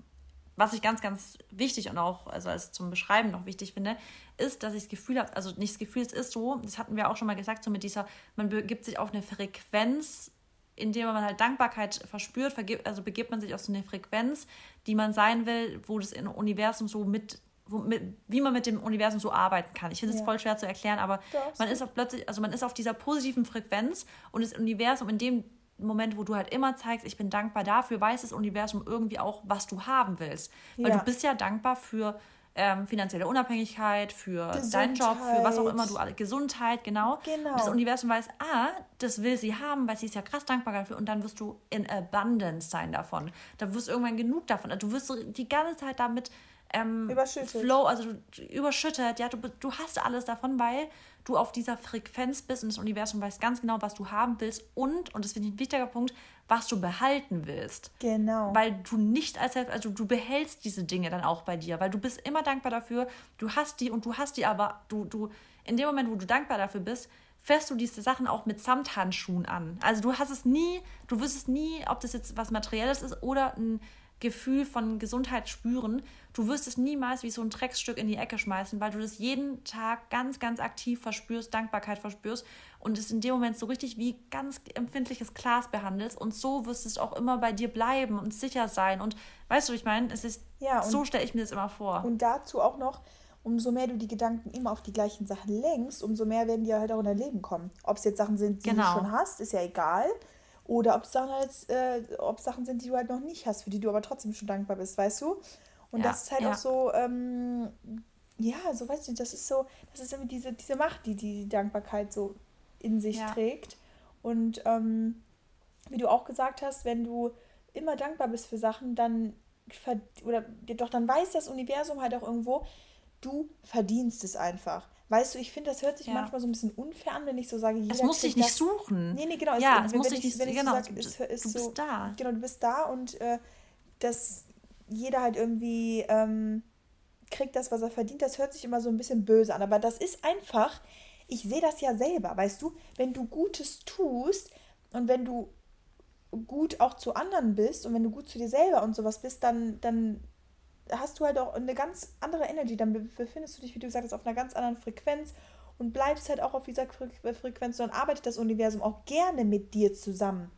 was ich ganz, ganz wichtig und auch also als zum Beschreiben noch wichtig finde, ist, dass ich das Gefühl habe, also nicht das Gefühl, es ist so, das hatten wir auch schon mal gesagt, so mit dieser, man begibt sich auf eine Frequenz, indem man halt Dankbarkeit verspürt, also begibt man sich auf so eine Frequenz, die man sein will, wo das Universum so mit, wo, mit wie man mit dem Universum so arbeiten kann. Ich finde es ja. voll schwer zu erklären, aber man ist auf plötzlich, also man ist auf dieser positiven Frequenz und das Universum, in dem Moment, wo du halt immer zeigst, ich bin dankbar dafür, weiß das Universum irgendwie auch, was du haben willst. Weil ja. du bist ja dankbar für ähm, finanzielle Unabhängigkeit, für Gesundheit. deinen Job, für was auch immer du Gesundheit, genau. genau. Das Universum weiß, ah, das will sie haben, weil sie ist ja krass dankbar dafür und dann wirst du in Abundance sein davon. Da wirst du irgendwann genug davon. Du wirst die ganze Zeit damit ähm, überschüttet. Flow, also überschüttet, ja, du, du hast alles davon, weil du auf dieser Frequenz bist und das Universum weiß ganz genau, was du haben willst und, und das finde ich ein wichtiger Punkt, was du behalten willst. Genau. Weil du nicht als also du behältst diese Dinge dann auch bei dir, weil du bist immer dankbar dafür, du hast die und du hast die, aber du, du, in dem Moment, wo du dankbar dafür bist, fährst du diese Sachen auch mit Samthandschuhen an. Also du hast es nie, du wirst es nie, ob das jetzt was Materielles ist oder ein Gefühl von Gesundheit spüren. Du wirst es niemals wie so ein Drecksstück in die Ecke schmeißen, weil du das jeden Tag ganz, ganz aktiv verspürst, Dankbarkeit verspürst und es in dem Moment so richtig wie ganz empfindliches Glas behandelst. Und so wirst es auch immer bei dir bleiben und sicher sein. Und weißt du, ich meine, es ist ja, so stelle ich mir das immer vor. Und dazu auch noch, umso mehr du die Gedanken immer auf die gleichen Sachen lenkst, umso mehr werden die halt auch in dein Leben kommen. Ob es jetzt Sachen sind, die genau. du schon hast, ist ja egal. Oder ob es Sachen, als, äh, ob Sachen sind, die du halt noch nicht hast, für die du aber trotzdem schon dankbar bist, weißt du? Und ja, das ist halt ja. auch so, ähm, ja, so weißt du, das ist so, das ist irgendwie diese, diese Macht, die die Dankbarkeit so in sich ja. trägt. Und ähm, wie du auch gesagt hast, wenn du immer dankbar bist für Sachen, dann oder doch dann weiß das Universum halt auch irgendwo, du verdienst es einfach. Weißt du, ich finde, das hört sich ja. manchmal so ein bisschen unfair an, wenn ich so sage, jeder Es muss dich nicht das. suchen. Nee, nee, genau. Ja, es, es muss dich nicht suchen. Genau, so sag, du bist so, da. Genau, du bist da und äh, dass jeder halt irgendwie ähm, kriegt das, was er verdient, das hört sich immer so ein bisschen böse an. Aber das ist einfach, ich sehe das ja selber, weißt du, wenn du Gutes tust und wenn du gut auch zu anderen bist und wenn du gut zu dir selber und sowas bist, dann, dann hast du halt auch eine ganz andere Energy. Dann befindest du dich, wie du gesagt hast, auf einer ganz anderen Frequenz und bleibst halt auch auf dieser Frequenz. Dann arbeitet das Universum auch gerne mit dir zusammen.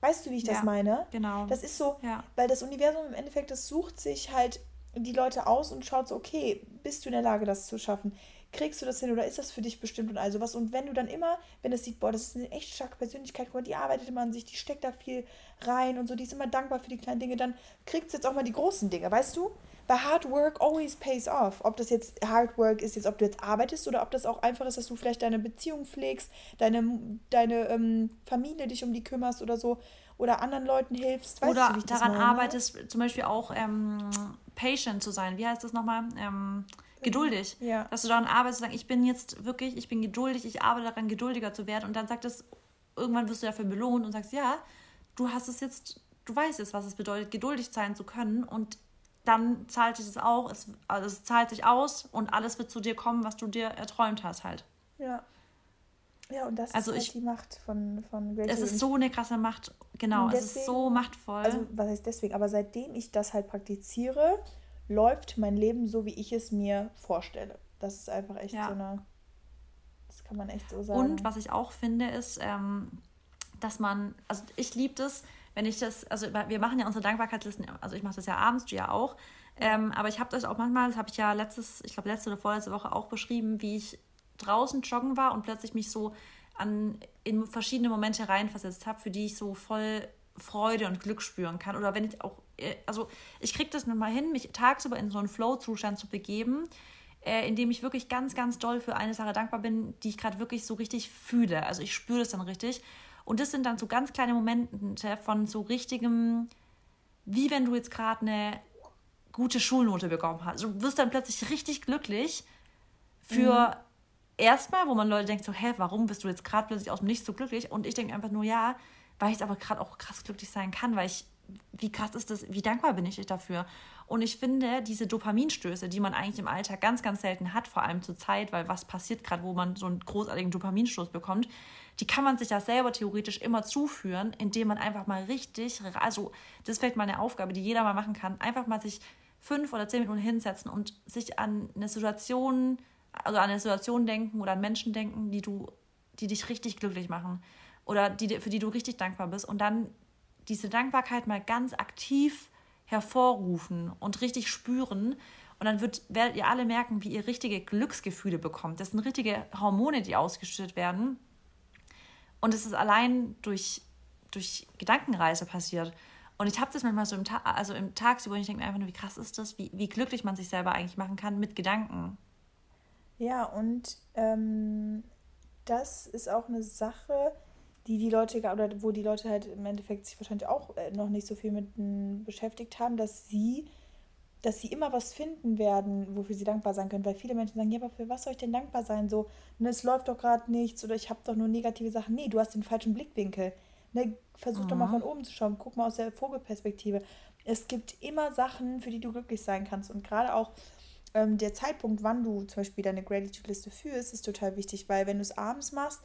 Weißt du, wie ich das ja, meine? Genau. Das ist so, ja. weil das Universum im Endeffekt, das sucht sich halt die Leute aus und schaut so, okay, bist du in der Lage, das zu schaffen? Kriegst du das hin oder ist das für dich bestimmt und all sowas? Und wenn du dann immer, wenn es sieht, boah, das ist eine echt starke Persönlichkeit, die arbeitet immer an sich, die steckt da viel rein und so, die ist immer dankbar für die kleinen Dinge, dann kriegst du jetzt auch mal die großen Dinge, weißt du? Weil Hard Work always pays off. Ob das jetzt Hard Work ist, jetzt ob du jetzt arbeitest oder ob das auch einfach ist, dass du vielleicht deine Beziehung pflegst, deine, deine ähm, Familie dich um die kümmerst oder so oder anderen Leuten hilfst. Weißt oder du, daran arbeitest, zum Beispiel auch ähm, patient zu sein. Wie heißt das nochmal? Ähm, geduldig. Ja. Dass du daran arbeitest, sagen, ich bin jetzt wirklich, ich bin geduldig, ich arbeite daran, geduldiger zu werden. Und dann sagt es, irgendwann wirst du dafür belohnt und sagst, ja, du hast es jetzt, du weißt jetzt, was es bedeutet, geduldig sein zu können. Und dann zahlt sich das auch, es, also es zahlt sich aus und alles wird zu dir kommen, was du dir erträumt hast halt. Ja. Ja, und das also ist halt ich, die Macht von, von Great Es ist so eine krasse Macht, genau, deswegen, es ist so machtvoll. Also, was heißt deswegen? Aber seitdem ich das halt praktiziere, läuft mein Leben so, wie ich es mir vorstelle. Das ist einfach echt ja. so eine. Das kann man echt so sagen. Und was ich auch finde, ist, ähm, dass man, also ich liebe das, wenn ich das, also wir machen ja unsere Dankbarkeitslisten, also ich mache das ja abends, du ja auch. Ähm, aber ich habe das auch manchmal, das habe ich ja letztes, ich glaube letzte oder vorletzte Woche auch beschrieben, wie ich draußen joggen war und plötzlich mich so an, in verschiedene Momente reinversetzt habe, für die ich so voll Freude und Glück spüren kann. Oder wenn ich auch, äh, also ich kriege das nun mal hin, mich tagsüber in so einen Flow-Zustand zu begeben, äh, in dem ich wirklich ganz, ganz doll für eine Sache dankbar bin, die ich gerade wirklich so richtig fühle. Also ich spüre das dann richtig. Und das sind dann so ganz kleine Momente von so richtigem, wie wenn du jetzt gerade eine gute Schulnote bekommen hast. Du wirst dann plötzlich richtig glücklich für mhm erstmal, wo man Leute denkt, so, hä, warum bist du jetzt gerade plötzlich aus dem Nichts so glücklich? Und ich denke einfach nur, ja, weil ich aber gerade auch krass glücklich sein kann, weil ich, wie krass ist das, wie dankbar bin ich dafür? Und ich finde, diese Dopaminstöße, die man eigentlich im Alltag ganz, ganz selten hat, vor allem zur Zeit, weil was passiert gerade, wo man so einen großartigen Dopaminstoß bekommt, die kann man sich ja selber theoretisch immer zuführen, indem man einfach mal richtig, also das vielleicht mal eine Aufgabe, die jeder mal machen kann, einfach mal sich fünf oder zehn Minuten hinsetzen und sich an eine Situation also an eine Situation denken oder an Menschen denken, die du, die dich richtig glücklich machen oder die, für die du richtig dankbar bist und dann diese Dankbarkeit mal ganz aktiv hervorrufen und richtig spüren. Und dann wird, werdet ihr alle merken, wie ihr richtige Glücksgefühle bekommt. Das sind richtige Hormone, die ausgeschüttet werden. Und es ist allein durch, durch Gedankenreise passiert. Und ich habe das manchmal so im, Ta also im Tagsüber und ich denke mir einfach nur, wie krass ist das, wie, wie glücklich man sich selber eigentlich machen kann mit Gedanken. Ja, und ähm, das ist auch eine Sache, die die Leute, oder wo die Leute halt im Endeffekt sich wahrscheinlich auch äh, noch nicht so viel mit beschäftigt haben, dass sie, dass sie immer was finden werden, wofür sie dankbar sein können. Weil viele Menschen sagen, ja, aber für was soll ich denn dankbar sein? So, ne, es läuft doch gerade nichts oder ich habe doch nur negative Sachen. Nee, du hast den falschen Blickwinkel. Ne, versuch mhm. doch mal mhm. von oben zu schauen, guck mal aus der Vogelperspektive. Es gibt immer Sachen, für die du glücklich sein kannst. Und gerade auch ähm, der Zeitpunkt, wann du zum Beispiel deine Gratitude-Liste führst, ist total wichtig, weil wenn du es abends machst,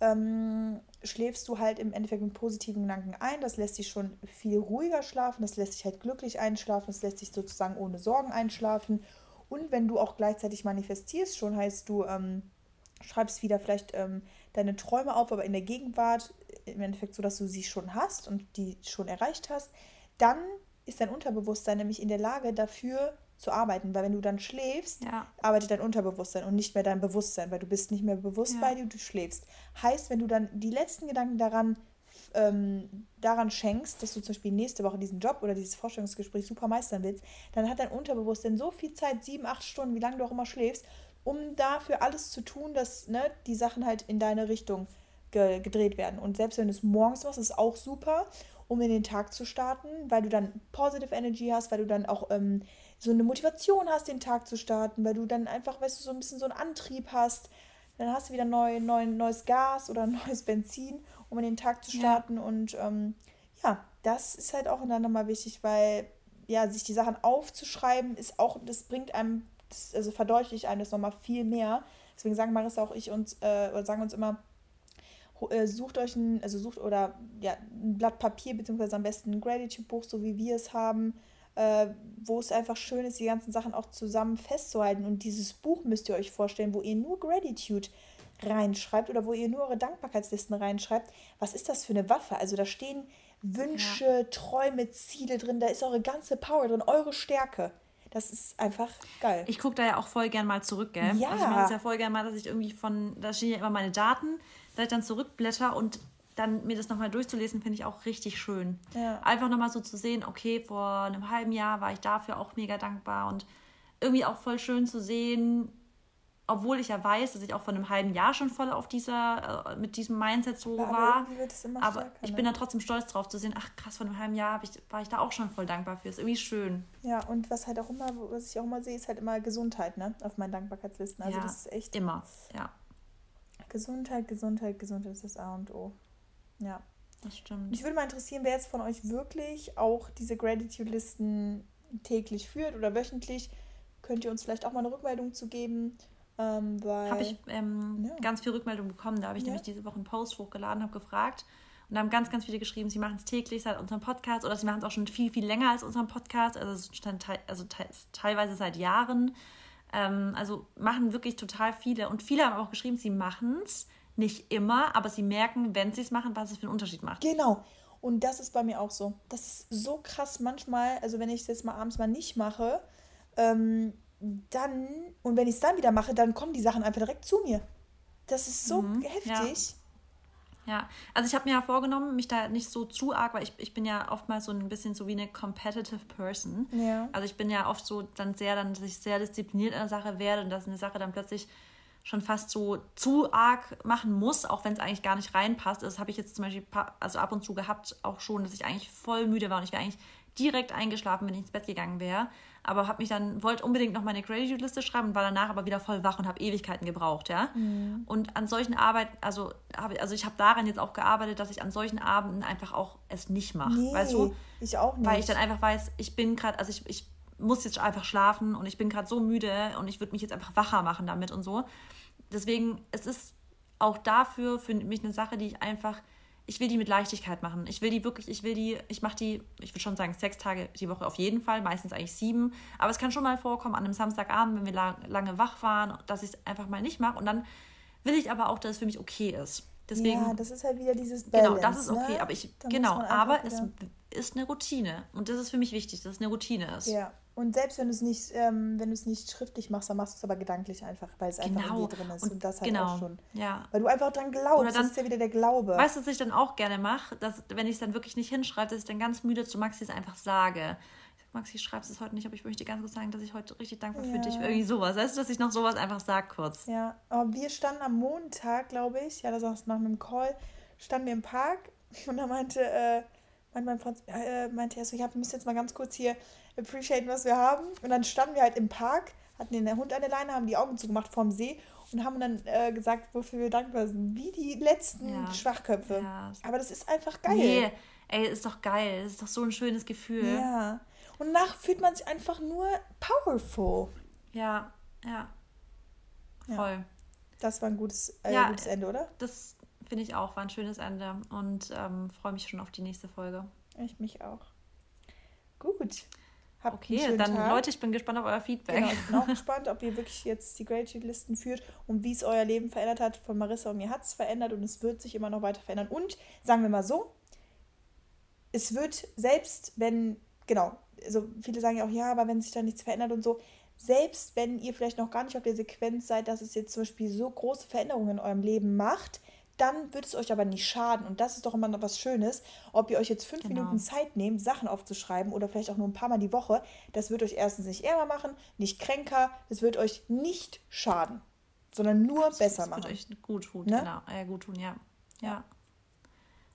ähm, schläfst du halt im Endeffekt mit positiven Gedanken ein. Das lässt dich schon viel ruhiger schlafen, das lässt dich halt glücklich einschlafen, das lässt dich sozusagen ohne Sorgen einschlafen. Und wenn du auch gleichzeitig manifestierst, schon heißt du, ähm, schreibst wieder vielleicht ähm, deine Träume auf, aber in der Gegenwart im Endeffekt so, dass du sie schon hast und die schon erreicht hast, dann ist dein Unterbewusstsein nämlich in der Lage dafür zu arbeiten, weil wenn du dann schläfst, ja. arbeitet dein Unterbewusstsein und nicht mehr dein Bewusstsein, weil du bist nicht mehr bewusst ja. bei dir, du schläfst. Heißt, wenn du dann die letzten Gedanken daran ähm, daran schenkst, dass du zum Beispiel nächste Woche diesen Job oder dieses Vorstellungsgespräch super meistern willst, dann hat dein Unterbewusstsein so viel Zeit, sieben, acht Stunden, wie lange du auch immer schläfst, um dafür alles zu tun, dass ne, die Sachen halt in deine Richtung ge gedreht werden. Und selbst wenn du es morgens machst, ist es auch super, um in den Tag zu starten, weil du dann positive Energy hast, weil du dann auch ähm, so eine Motivation hast, den Tag zu starten, weil du dann einfach, weißt du, so ein bisschen so einen Antrieb hast. Dann hast du wieder neu, neu, neues Gas oder neues Benzin um in den Tag zu starten. Ja. Und ähm, ja, das ist halt auch dann nochmal wichtig, weil ja, sich die Sachen aufzuschreiben, ist auch, das bringt einem, das, also verdeutlicht einem das nochmal viel mehr. Deswegen sagen Marissa auch ich uns, äh, oder sagen uns immer, äh, sucht euch ein, also sucht oder ja, ein Blatt Papier, beziehungsweise am besten ein Gratitude-Buch, so wie wir es haben, äh, wo es einfach schön ist, die ganzen Sachen auch zusammen festzuhalten. Und dieses Buch müsst ihr euch vorstellen, wo ihr nur Gratitude reinschreibt oder wo ihr nur eure Dankbarkeitslisten reinschreibt, was ist das für eine Waffe? Also da stehen Wünsche, ja. Träume, Ziele drin, da ist eure ganze Power drin, eure Stärke. Das ist einfach geil. Ich gucke da ja auch voll gern mal zurück, gell? Ja. Also ich mache es ja voll gern mal, dass ich irgendwie von, da stehen ja immer meine Daten, dass ich dann zurückblätter und dann mir das nochmal durchzulesen, finde ich auch richtig schön. Ja. Einfach nochmal so zu sehen, okay, vor einem halben Jahr war ich dafür auch mega dankbar und irgendwie auch voll schön zu sehen, obwohl ich ja weiß, dass ich auch vor einem halben Jahr schon voll auf dieser, äh, mit diesem Mindset so aber war. aber stärker, ich bin ne? dann trotzdem stolz drauf zu sehen, ach krass, vor einem halben Jahr ich, war ich da auch schon voll dankbar für. Ist irgendwie schön. Ja, und was halt auch immer, was ich auch immer sehe, ist halt immer Gesundheit, ne? Auf meinen Dankbarkeitslisten. Also ja, das ist echt. Immer, ja. Gesundheit, Gesundheit, Gesundheit ist das A und O. Ja. Das stimmt. Mich würde mal interessieren, wer jetzt von euch wirklich auch diese Gratitude-Listen täglich führt oder wöchentlich. Könnt ihr uns vielleicht auch mal eine Rückmeldung zu geben? Ähm, habe ich ähm, ja. ganz viel Rückmeldung bekommen. Da habe ich ja. nämlich diese Woche einen Post hochgeladen, habe gefragt und da haben ganz, ganz viele geschrieben, sie machen es täglich seit unserem Podcast oder sie machen es auch schon viel, viel länger als unserem Podcast, also, te also te teilweise seit Jahren. Ähm, also machen wirklich total viele und viele haben auch geschrieben, sie machen es nicht immer, aber sie merken, wenn sie es machen, was es für einen Unterschied macht. Genau. Und das ist bei mir auch so. Das ist so krass manchmal, also wenn ich es jetzt mal abends mal nicht mache, ähm, dann, und wenn ich es dann wieder mache, dann kommen die Sachen einfach direkt zu mir. Das ist so mhm, heftig. Ja. ja. also ich habe mir ja vorgenommen, mich da nicht so zu arg, weil ich, ich bin ja oftmals so ein bisschen so wie eine competitive person. Ja. Also ich bin ja oft so dann sehr, dann, dass ich sehr diszipliniert in der Sache werde und dass eine Sache dann plötzlich schon fast so zu arg machen muss, auch wenn es eigentlich gar nicht reinpasst. Das habe ich jetzt zum Beispiel also ab und zu gehabt, auch schon, dass ich eigentlich voll müde war und ich wäre eigentlich direkt eingeschlafen, wenn ich ins Bett gegangen wäre. Aber habe mich dann, wollte unbedingt noch meine Gratitude-Liste schreiben und war danach aber wieder voll wach und habe Ewigkeiten gebraucht, ja. Mhm. Und an solchen Arbeiten, also, hab, also ich habe daran jetzt auch gearbeitet, dass ich an solchen Abenden einfach auch es nicht mache. Nee, weißt du? Ich auch nicht. Weil ich dann einfach weiß, ich bin gerade, also ich, ich muss jetzt einfach schlafen und ich bin gerade so müde und ich würde mich jetzt einfach wacher machen damit und so. Deswegen, es ist auch dafür für mich eine Sache, die ich einfach ich will die mit Leichtigkeit machen. Ich will die wirklich, ich will die, ich mache die, ich würde schon sagen, sechs Tage die Woche auf jeden Fall, meistens eigentlich sieben. Aber es kann schon mal vorkommen an einem Samstagabend, wenn wir lang, lange wach waren, dass ich es einfach mal nicht mache. Und dann will ich aber auch, dass es für mich okay ist. Deswegen, ja, das ist halt wieder dieses Balance, Genau, das ist okay. Ne? Aber ich, genau, aber es ist eine Routine. Und das ist für mich wichtig, dass es eine Routine ist. Ja. Und selbst wenn du es nicht, ähm, wenn du es nicht schriftlich machst, dann machst du es aber gedanklich einfach, weil es genau. einfach in dir drin ist. Und, und das halt genau. auch schon. Ja. Weil du einfach dran glaubst. Dann, das ist ja wieder der Glaube. Weißt du, was ich dann auch gerne mache, dass wenn ich es dann wirklich nicht hinschreibe, dass ich dann ganz müde zu Maxi es einfach sage. Ich sag, Maxi, ich schreibe es heute nicht, aber ich möchte ganz kurz sagen, dass ich heute richtig dankbar ja. für dich Irgendwie sowas. Weißt du, dass ich noch sowas einfach sage kurz. Ja, aber wir standen am Montag, glaube ich, ja, das war nach einem Call, standen wir im Park und da meinte, äh, meinte mein Freund, äh, meinte er so, ja, wir müssen jetzt mal ganz kurz hier appreciaten, was wir haben. Und dann standen wir halt im Park, hatten den Hund an der Leine, haben die Augen zugemacht vorm See und haben dann äh, gesagt, wofür wir dankbar sind. Wie die letzten ja. Schwachköpfe. Ja. Aber das ist einfach geil. Nee, ey, ist doch geil. Das ist doch so ein schönes Gefühl. Ja. Und danach fühlt man sich einfach nur powerful. Ja, ja. Voll. Ja. Das war ein gutes, äh, gutes Ende, oder? Das finde ich auch, war ein schönes Ende. Und ähm, freue mich schon auf die nächste Folge. Ich mich auch. Gut. Habt okay, dann Tag. Leute, ich bin gespannt auf euer Feedback. Genau, ich bin auch gespannt, ob ihr wirklich jetzt die Gratitude-Listen führt und wie es euer Leben verändert hat. Von Marissa und mir hat es verändert und es wird sich immer noch weiter verändern. Und sagen wir mal so, es wird selbst, wenn, genau, also viele sagen ja auch, ja, aber wenn sich da nichts verändert und so, selbst wenn ihr vielleicht noch gar nicht auf der Sequenz seid, dass es jetzt zum Beispiel so große Veränderungen in eurem Leben macht, dann wird es euch aber nicht schaden. Und das ist doch immer noch was Schönes. Ob ihr euch jetzt fünf genau. Minuten Zeit nehmt, Sachen aufzuschreiben oder vielleicht auch nur ein paar Mal die Woche, das wird euch erstens nicht ärmer machen, nicht kränker, es wird euch nicht schaden, sondern nur das, besser das machen. Das wird euch gut tun, ne? genau. Äh, gut tun, ja. Ja.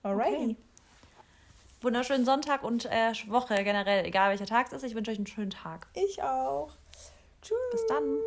Alrighty. Okay. Wunderschönen Sonntag und äh, Woche generell, egal welcher Tag es ist. Ich wünsche euch einen schönen Tag. Ich auch. Tschüss. Bis dann.